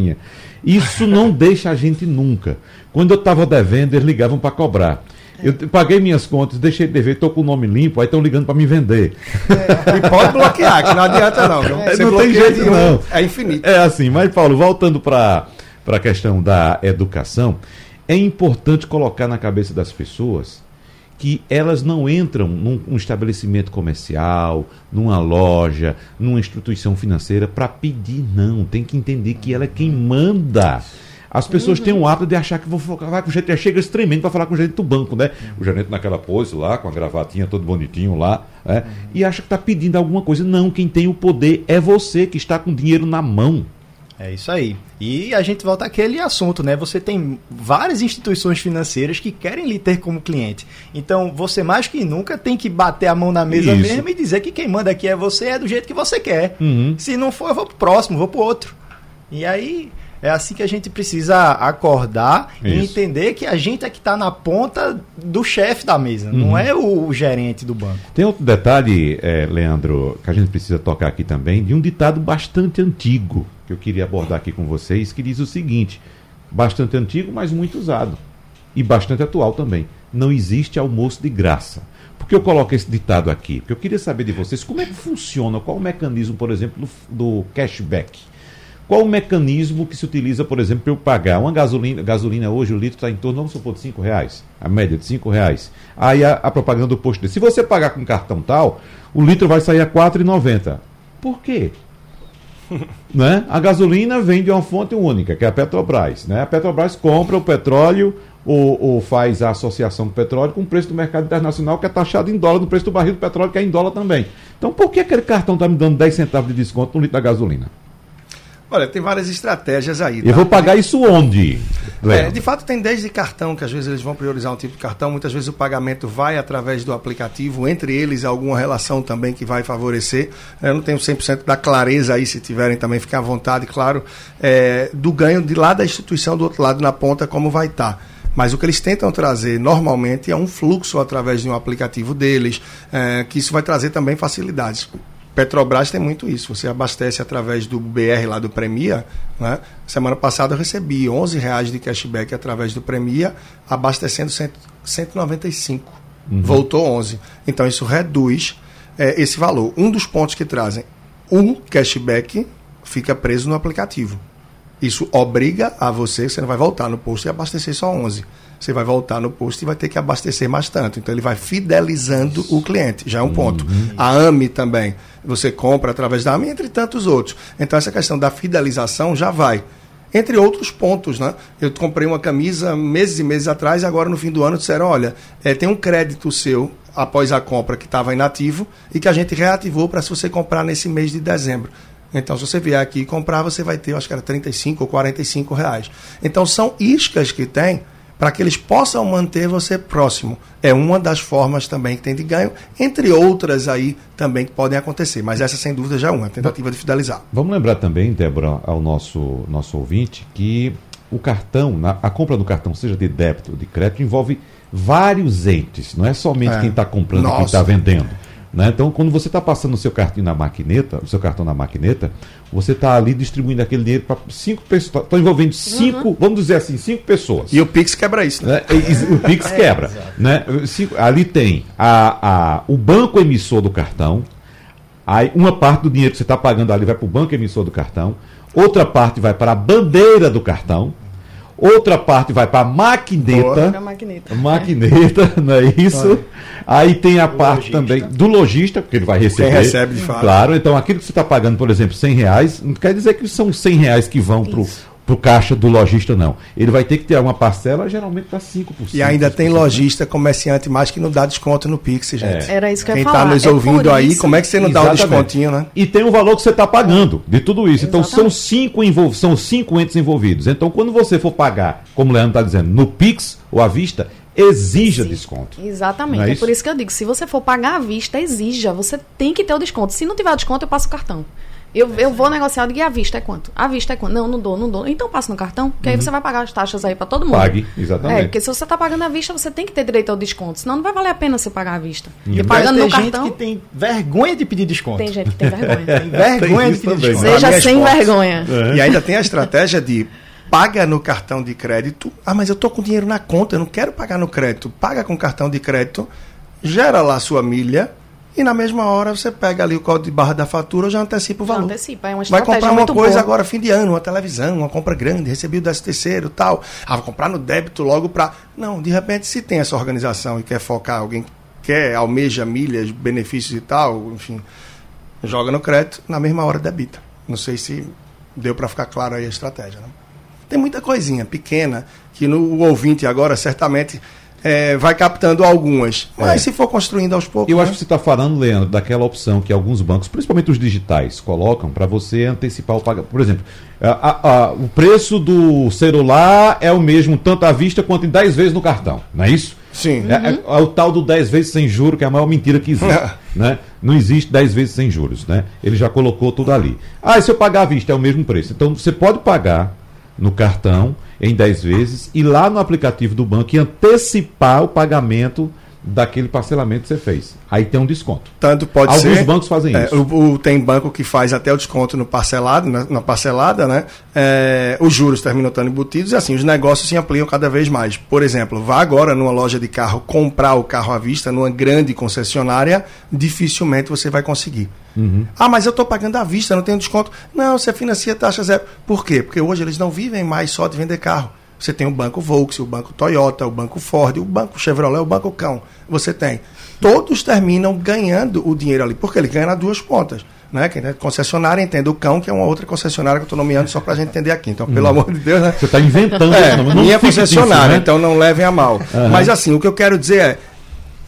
Isso não deixa a gente nunca. Quando eu estava devendo, eles ligavam para cobrar. Eu paguei minhas contas, deixei de dever, estou com o nome limpo, aí estão ligando para me vender. É, e pode bloquear, que não adianta não. É, não tem jeito não. É infinito. É assim, mas Paulo, voltando para a questão da educação, é importante colocar na cabeça das pessoas que elas não entram num, num estabelecimento comercial, numa loja, numa instituição financeira para pedir, não. Tem que entender que ela é quem manda. As pessoas uhum. têm um hábito de achar que vou falar com o gerente, chega tremendo para falar com o gerente do banco, né? Uhum. O gerente naquela pose lá, com a gravatinha todo bonitinho lá, né? Uhum. e acha que está pedindo alguma coisa. Não, quem tem o poder é você que está com o dinheiro na mão. É isso aí. E a gente volta àquele assunto, né? Você tem várias instituições financeiras que querem lhe ter como cliente. Então, você mais que nunca tem que bater a mão na mesa isso. mesmo e dizer que quem manda aqui é você, é do jeito que você quer. Uhum. Se não for, eu vou pro próximo, vou pro outro. E aí, é assim que a gente precisa acordar Isso. e entender que a gente é que está na ponta do chefe da mesa, uhum. não é o, o, gerente do banco. Tem outro detalhe, é, Leandro, que a gente precisa tocar aqui também, de um ditado bastante antigo que eu queria abordar aqui com vocês, que diz o seguinte: bastante antigo, mas muito usado. E bastante atual também. Não existe almoço de graça. Por que eu coloco esse ditado aqui? Porque eu queria saber de vocês como é que funciona, qual o mecanismo, por exemplo, do, do cashback. Qual o mecanismo que se utiliza, por exemplo, para eu pagar uma gasolina? Gasolina hoje, o litro está em torno, vamos supor, de 5 reais. A média de 5 reais. Aí a, a, propaganda do posto desse. Se você pagar com cartão tal, o litro vai sair a R$ 4,90. Por quê? *laughs* né? A gasolina vem de uma fonte única, que é a Petrobras. Né? A Petrobras compra o petróleo ou, ou, faz a associação do petróleo com o preço do mercado internacional, que é taxado em dólar, no preço do barril do petróleo, que é em dólar também. Então, por que aquele cartão está me dando 10 centavos de desconto no litro da gasolina? Olha, tem várias estratégias aí. Tá? Eu vou pagar isso onde? É, de fato, tem desde cartão, que às vezes eles vão priorizar um tipo de cartão, muitas vezes o pagamento vai através do aplicativo, entre eles alguma relação também que vai favorecer. Eu não tenho 100% da clareza aí, se tiverem também, fiquem à vontade, claro, é, do ganho de lá da instituição, do outro lado, na ponta, como vai estar. Tá. Mas o que eles tentam trazer normalmente é um fluxo através de um aplicativo deles, é, que isso vai trazer também facilidades. Petrobras tem muito isso. Você abastece através do BR lá do Premia. Né? Semana passada eu recebi 11 reais de cashback através do Premia, abastecendo 100, 195. Uhum. Voltou 11. Então isso reduz é, esse valor. Um dos pontos que trazem o cashback fica preso no aplicativo. Isso obriga a você, você não vai voltar no posto e abastecer só 11 você vai voltar no posto e vai ter que abastecer mais tanto. Então ele vai fidelizando o cliente, já é um ponto. Uhum. A AMI também, você compra através da AMI, entre tantos outros. Então essa questão da fidelização já vai. Entre outros pontos, né? Eu comprei uma camisa meses e meses atrás e agora no fim do ano disseram, olha, é, tem um crédito seu após a compra que estava inativo e que a gente reativou para se você comprar nesse mês de dezembro. Então, se você vier aqui e comprar, você vai ter, acho que era 35 ou 45 reais. Então, são iscas que tem para que eles possam manter você próximo. É uma das formas também que tem de ganho, entre outras aí também que podem acontecer. Mas essa, sem dúvida, já é uma tentativa de fidelizar. Vamos lembrar também, Débora, ao nosso, nosso ouvinte, que o cartão, a compra do cartão, seja de débito ou de crédito, envolve vários entes, não é somente é. quem está comprando e quem está vendendo. Né? Então, quando você está passando o seu cartão na maquineta, o seu cartão na maquineta, você está ali distribuindo aquele dinheiro para cinco pessoas. Estão envolvendo cinco, uhum. vamos dizer assim, cinco pessoas. E o Pix quebra isso, né? né? O Pix *laughs* é, quebra. né? Cinco, ali tem a, a, o banco emissor do cartão, aí uma parte do dinheiro que você está pagando ali vai para o banco emissor do cartão, outra parte vai para a bandeira do cartão, outra parte vai para a maquineta. Maquineta. Maquineta, *laughs* não é isso? Aí tem a parte logista. também do lojista, porque ele vai receber. Quem recebe de fato. Claro, então aquilo que você está pagando, por exemplo, 100 reais, não quer dizer que são 100 reais que vão para para o caixa do lojista, não. Ele vai ter que ter uma parcela, geralmente para 5%. E ainda tem lojista, comerciante mais que não dá desconto no Pix, gente. É. Era isso que eu Quem ia tá falar. Quem está nos é ouvindo aí, como é que você não Exatamente. dá o descontinho, né? E tem o valor que você está pagando de tudo isso. Então são cinco, envol... são cinco entes envolvidos. Então quando você for pagar, como o Leandro está dizendo, no Pix ou à vista, exija Sim, desconto. Exatamente. É, é por isso que eu digo, se você for pagar à vista, exija. Você tem que ter o desconto. Se não tiver o desconto, eu passo o cartão. Eu, eu vou negociar, e a vista é quanto? A vista é quanto? Não, não dou, não dou. Então passa no cartão, que uhum. aí você vai pagar as taxas aí para todo mundo. Pague, exatamente. É, porque se você está pagando à vista, você tem que ter direito ao desconto, senão não vai valer a pena você pagar à vista. E pagando no cartão. que tem vergonha de pedir desconto. Tem gente que tem vergonha. *laughs* tem vergonha de pedir desconto. Seja sem vergonha. É. E ainda tem a estratégia de paga no cartão de crédito. Ah, mas eu tô com dinheiro na conta, eu não quero pagar no crédito. Paga com cartão de crédito, gera lá sua milha e na mesma hora você pega ali o código de barra da fatura já antecipa o valor. Já antecipa, é uma Vai comprar uma coisa boa. agora fim de ano, uma televisão, uma compra grande, recebi o 13 terceiro tal. Ah, vou comprar no débito logo para. Não, de repente, se tem essa organização e quer focar, alguém quer, almeja milhas, benefícios e tal, enfim, joga no crédito, na mesma hora debita. Não sei se deu para ficar claro aí a estratégia. Né? Tem muita coisinha pequena que no, ouvinte agora certamente é, vai captando algumas. Mas é. se for construindo aos poucos. Eu né? acho que você está falando, Leandro, daquela opção que alguns bancos, principalmente os digitais, colocam para você antecipar o pagamento. Por exemplo, a, a, a, o preço do celular é o mesmo tanto à vista quanto em 10 vezes no cartão, não é isso? Sim. É, é, é o tal do 10 vezes sem juros, que é a maior mentira que existe. *laughs* né? Não existe 10 vezes sem juros. Né? Ele já colocou tudo ali. Ah, e se eu pagar à vista, é o mesmo preço. Então você pode pagar no cartão em 10 vezes e lá no aplicativo do banco antecipar o pagamento daquele parcelamento que você fez. Aí tem um desconto. Tanto pode Alguns ser. Alguns bancos fazem é, isso. O, o, tem banco que faz até o desconto no parcelado, na, na parcelada, né? É, os juros terminam estando embutidos e assim, os negócios se ampliam cada vez mais. Por exemplo, vá agora numa loja de carro comprar o carro à vista, numa grande concessionária, dificilmente você vai conseguir. Uhum. Ah, mas eu estou pagando à vista, não tenho desconto. Não, você financia taxa zero. Por quê? Porque hoje eles não vivem mais só de vender carro. Você tem o banco Volkswagen, o banco Toyota, o banco Ford, o banco Chevrolet, o banco Cão. Você tem. Todos terminam ganhando o dinheiro ali, porque ele ganha nas duas pontas. Né? Quem é concessionária entende o cão, que é uma outra concessionária que eu estou nomeando só para a gente entender aqui. Então, pelo hum. amor de Deus, né? Você está inventando. É, não, minha concessionária, né? então não levem a mal. Uhum. Mas assim, o que eu quero dizer é,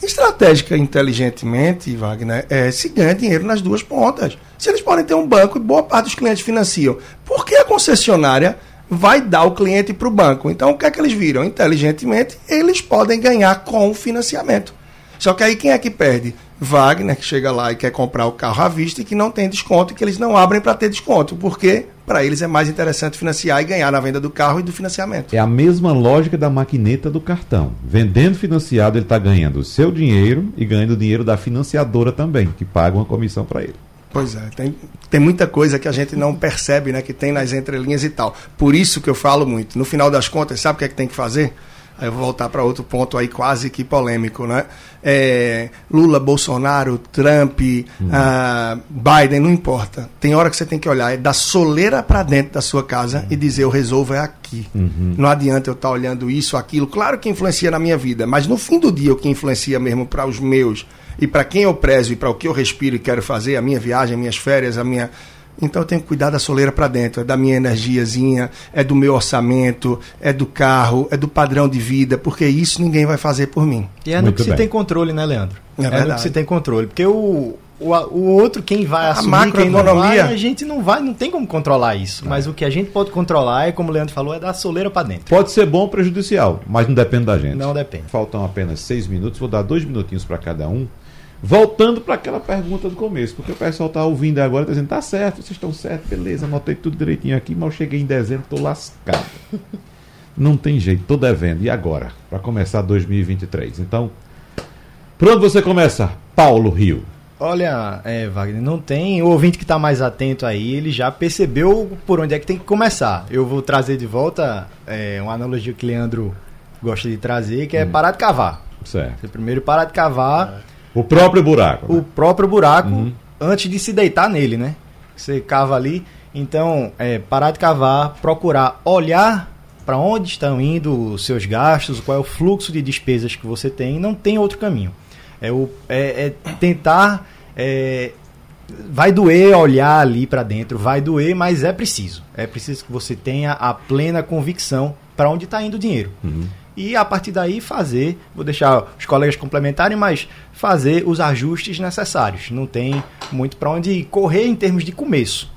estratégica inteligentemente, Wagner, é, se ganha dinheiro nas duas pontas. Se eles podem ter um banco e boa parte dos clientes financiam, por que a concessionária vai dar o cliente para o banco. Então, o que é que eles viram? Inteligentemente, eles podem ganhar com o financiamento. Só que aí quem é que perde? Wagner, que chega lá e quer comprar o carro à vista e que não tem desconto e que eles não abrem para ter desconto. Porque para eles é mais interessante financiar e ganhar na venda do carro e do financiamento. É a mesma lógica da maquineta do cartão. Vendendo financiado, ele está ganhando o seu dinheiro e ganhando o dinheiro da financiadora também, que paga uma comissão para ele. Pois é, tem, tem muita coisa que a gente não percebe, né? Que tem nas entrelinhas e tal. Por isso que eu falo muito. No final das contas, sabe o que é que tem que fazer? Aí eu vou voltar para outro ponto aí quase que polêmico, né? É, Lula, Bolsonaro, Trump, uhum. uh, Biden, não importa. Tem hora que você tem que olhar é da soleira para dentro da sua casa uhum. e dizer eu resolvo é aqui. Uhum. Não adianta eu estar tá olhando isso, aquilo. Claro que influencia na minha vida, mas no fim do dia o que influencia mesmo para os meus e para quem eu prezo e para o que eu respiro e quero fazer, a minha viagem, minhas férias, a minha. Então eu tenho que cuidar da soleira para dentro, é da minha energiazinha, é do meu orçamento, é do carro, é do padrão de vida, porque isso ninguém vai fazer por mim. E é no que bem. se tem controle, né, Leandro? É, é no que se tem controle. Porque o, o, o outro, quem vai a assumir, quem não vai, a gente não vai, não tem como controlar isso. É. Mas o que a gente pode controlar é, como o Leandro falou, é dar soleira para dentro. Pode ser bom ou prejudicial, mas não depende da gente. Não depende. Faltam apenas seis minutos, vou dar dois minutinhos para cada um. Voltando para aquela pergunta do começo, porque o pessoal tá ouvindo agora, tá dizendo, tá certo, vocês estão certos, beleza, anotei tudo direitinho aqui, mas eu cheguei em dezembro, tô lascado. *laughs* Não tem jeito, tô devendo. E agora? Para começar 2023. Então, por onde você começa, Paulo Rio? Olha, é, Wagner, não tem. O ouvinte que está mais atento aí, ele já percebeu por onde é que tem que começar. Eu vou trazer de volta é, uma analogia que o Leandro gosta de trazer, que é hum. parar de cavar. Certo. Você primeiro parar de cavar. O próprio buraco. O né? próprio buraco uhum. antes de se deitar nele, né? Você cava ali. Então, é, parar de cavar, procurar olhar para onde estão indo os seus gastos, qual é o fluxo de despesas que você tem, não tem outro caminho. É, o, é, é tentar. É, vai doer olhar ali para dentro, vai doer, mas é preciso. É preciso que você tenha a plena convicção para onde está indo o dinheiro. Uhum. E a partir daí fazer, vou deixar os colegas complementarem, mas fazer os ajustes necessários. Não tem muito para onde correr em termos de começo.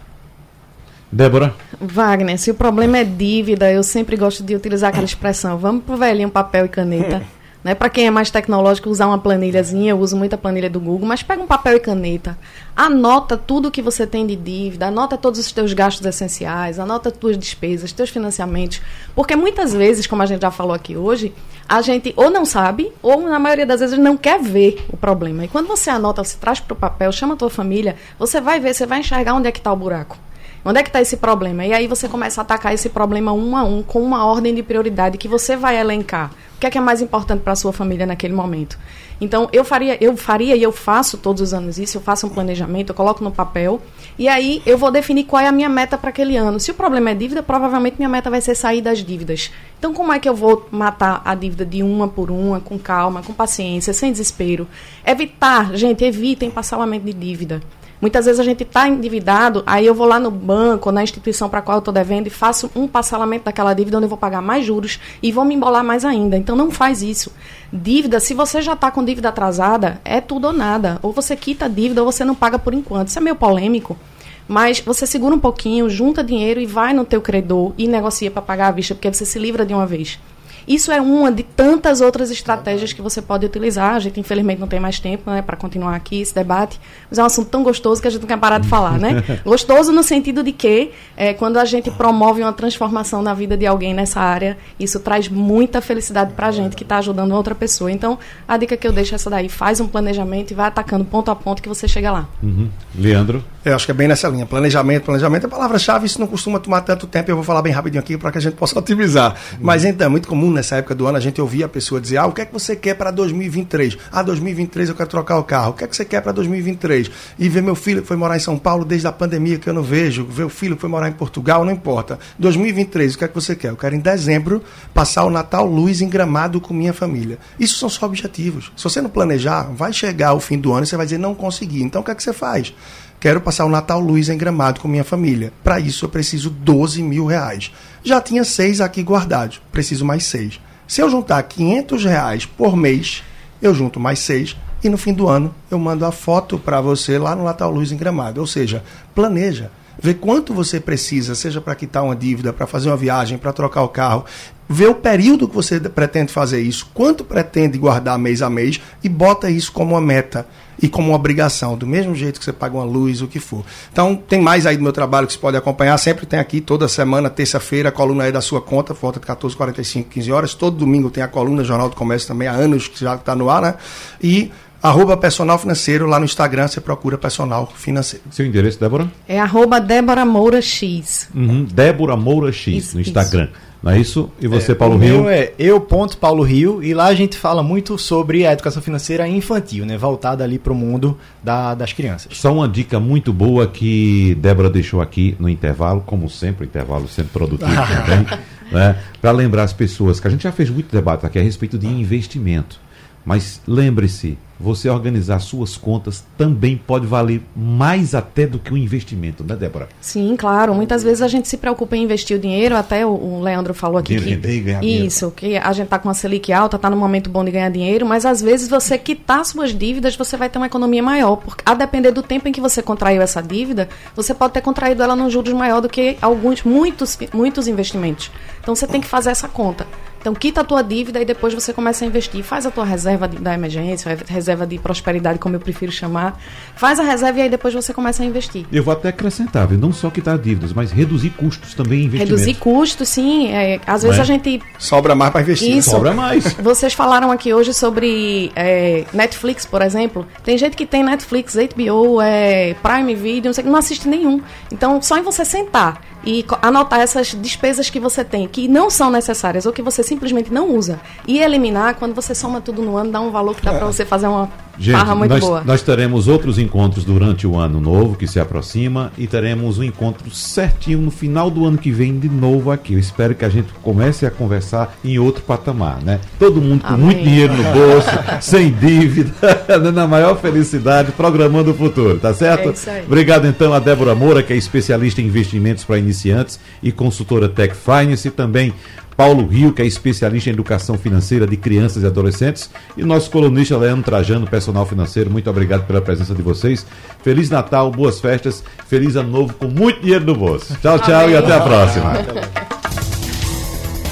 Débora? Wagner, se o problema é dívida, eu sempre gosto de utilizar aquela expressão: vamos pro velhinho papel e caneta. *laughs* Né? Para quem é mais tecnológico, usar uma planilhazinha, eu uso muita planilha do Google, mas pega um papel e caneta, anota tudo que você tem de dívida, anota todos os teus gastos essenciais, anota tuas despesas, teus financiamentos, porque muitas vezes, como a gente já falou aqui hoje, a gente ou não sabe, ou na maioria das vezes não quer ver o problema. E quando você anota, você traz para o papel, chama a tua família, você vai ver, você vai enxergar onde é que está o buraco. Onde é que está esse problema? E aí você começa a atacar esse problema um a um, com uma ordem de prioridade que você vai elencar. Que é, que é mais importante para a sua família naquele momento? Então, eu faria, eu faria e eu faço todos os anos isso, eu faço um planejamento, eu coloco no papel, e aí eu vou definir qual é a minha meta para aquele ano. Se o problema é dívida, provavelmente minha meta vai ser sair das dívidas. Então, como é que eu vou matar a dívida de uma por uma, com calma, com paciência, sem desespero? Evitar, gente, evitem parcelamento de dívida. Muitas vezes a gente está endividado, aí eu vou lá no banco, na instituição para qual eu estou devendo e faço um parcelamento daquela dívida onde eu vou pagar mais juros e vou me embolar mais ainda. Então não faz isso. Dívida, se você já está com dívida atrasada, é tudo ou nada. Ou você quita a dívida ou você não paga por enquanto. Isso é meio polêmico. Mas você segura um pouquinho, junta dinheiro e vai no teu credor e negocia para pagar à vista, porque você se livra de uma vez. Isso é uma de tantas outras estratégias que você pode utilizar. A gente, infelizmente, não tem mais tempo né, para continuar aqui esse debate, mas é um assunto tão gostoso que a gente não quer parar de falar. Né? *laughs* gostoso no sentido de que, é, quando a gente promove uma transformação na vida de alguém nessa área, isso traz muita felicidade para a gente que está ajudando outra pessoa. Então, a dica que eu deixo é essa daí: faz um planejamento e vai atacando ponto a ponto que você chega lá. Uhum. Leandro? Eu acho que é bem nessa linha. Planejamento, planejamento é palavra-chave, isso não costuma tomar tanto tempo. Eu vou falar bem rapidinho aqui para que a gente possa *laughs* otimizar. Uhum. Mas então, é muito comum nessa época do ano a gente ouvia a pessoa dizer: Ah, o que é que você quer para 2023? Ah, 2023 eu quero trocar o carro. O que é que você quer para 2023? E ver meu filho que foi morar em São Paulo desde a pandemia que eu não vejo, ver o filho que foi morar em Portugal, não importa. 2023, o que é que você quer? Eu quero em dezembro passar o Natal luz em gramado com minha família. Isso são só objetivos. Se você não planejar, vai chegar o fim do ano e você vai dizer: Não consegui. Então o que é que você faz? Quero passar o Natal Luz em Gramado com minha família. Para isso eu preciso 12 mil reais. Já tinha seis aqui guardados, preciso mais seis. Se eu juntar 500 reais por mês, eu junto mais seis e no fim do ano eu mando a foto para você lá no Natal Luz em Gramado. Ou seja, planeja. Vê quanto você precisa, seja para quitar uma dívida, para fazer uma viagem, para trocar o carro. Vê o período que você pretende fazer isso, quanto pretende guardar mês a mês e bota isso como uma meta e como uma obrigação, do mesmo jeito que você paga uma luz, o que for. Então, tem mais aí do meu trabalho que você pode acompanhar. Sempre tem aqui, toda semana, terça-feira, a coluna aí da sua conta, volta de 14, 45, 15 horas. Todo domingo tem a coluna Jornal do Comércio também, há anos que já está no ar, né? E arroba personal financeiro, lá no Instagram você procura personal financeiro. Seu endereço, Débora? É arroba Débora Moura X. Uhum, Débora Moura X, isso, no Instagram. Isso. Não é isso? E você, é, Paulo o Rio? Meu é eu, ponto Paulo Rio, e lá a gente fala muito sobre a educação financeira infantil, né? Voltada ali para o mundo da, das crianças. Só uma dica muito boa que Débora deixou aqui no intervalo, como sempre, o intervalo sempre produtivo *laughs* também, né? Para lembrar as pessoas que a gente já fez muito debate aqui a respeito de investimento. Mas lembre-se, você organizar suas contas também pode valer mais até do que o um investimento, né, Débora? Sim, claro. Muitas vezes a gente se preocupa em investir o dinheiro, até o, Leandro falou aqui. que, render e ganhar isso, dinheiro. que a gente está com a Selic alta, está no momento bom de ganhar dinheiro, mas às vezes você quitar suas dívidas, você vai ter uma economia maior. Porque a depender do tempo em que você contraiu essa dívida, você pode ter contraído ela num juros maior do que alguns, muitos, muitos investimentos. Então você tem que fazer essa conta. Então, quita a tua dívida e depois você começa a investir. Faz a tua reserva de, da emergência, reserva de prosperidade, como eu prefiro chamar. Faz a reserva e aí depois você começa a investir. Eu vou até acrescentar, viu? não só quitar dívidas, mas reduzir custos também investir. Reduzir custos, sim. É, às vezes é? a gente... Sobra mais para investir. Isso. Sobra mais. Vocês falaram aqui hoje sobre é, Netflix, por exemplo. Tem gente que tem Netflix, HBO, é, Prime Video, não, sei, não assiste nenhum. Então, só em você sentar e anotar essas despesas que você tem que não são necessárias ou que você simplesmente não usa e eliminar quando você soma tudo no ano dá um valor que dá é. para você fazer uma Gente, nós. Nós teremos outros encontros durante o ano novo que se aproxima e teremos um encontro certinho no final do ano que vem de novo aqui. Eu espero que a gente comece a conversar em outro patamar, né? Todo mundo com Amém. muito dinheiro no bolso, *laughs* sem dívida, *laughs* né? na maior felicidade, programando o futuro, tá certo? É isso aí. Obrigado então a Débora Moura, que é especialista em investimentos para iniciantes e consultora Tech Finance e também Paulo Rio, que é especialista em educação financeira de crianças e adolescentes, e nosso colunista Leandro Trajano, personal financeiro. Muito obrigado pela presença de vocês. Feliz Natal, boas festas, feliz ano novo com muito dinheiro no bolso. Tchau, tchau Amém. e até a próxima.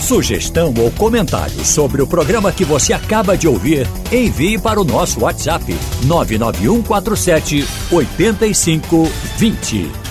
Sugestão ou comentário sobre o programa que você acaba de ouvir, envie para o nosso WhatsApp 99147 8520.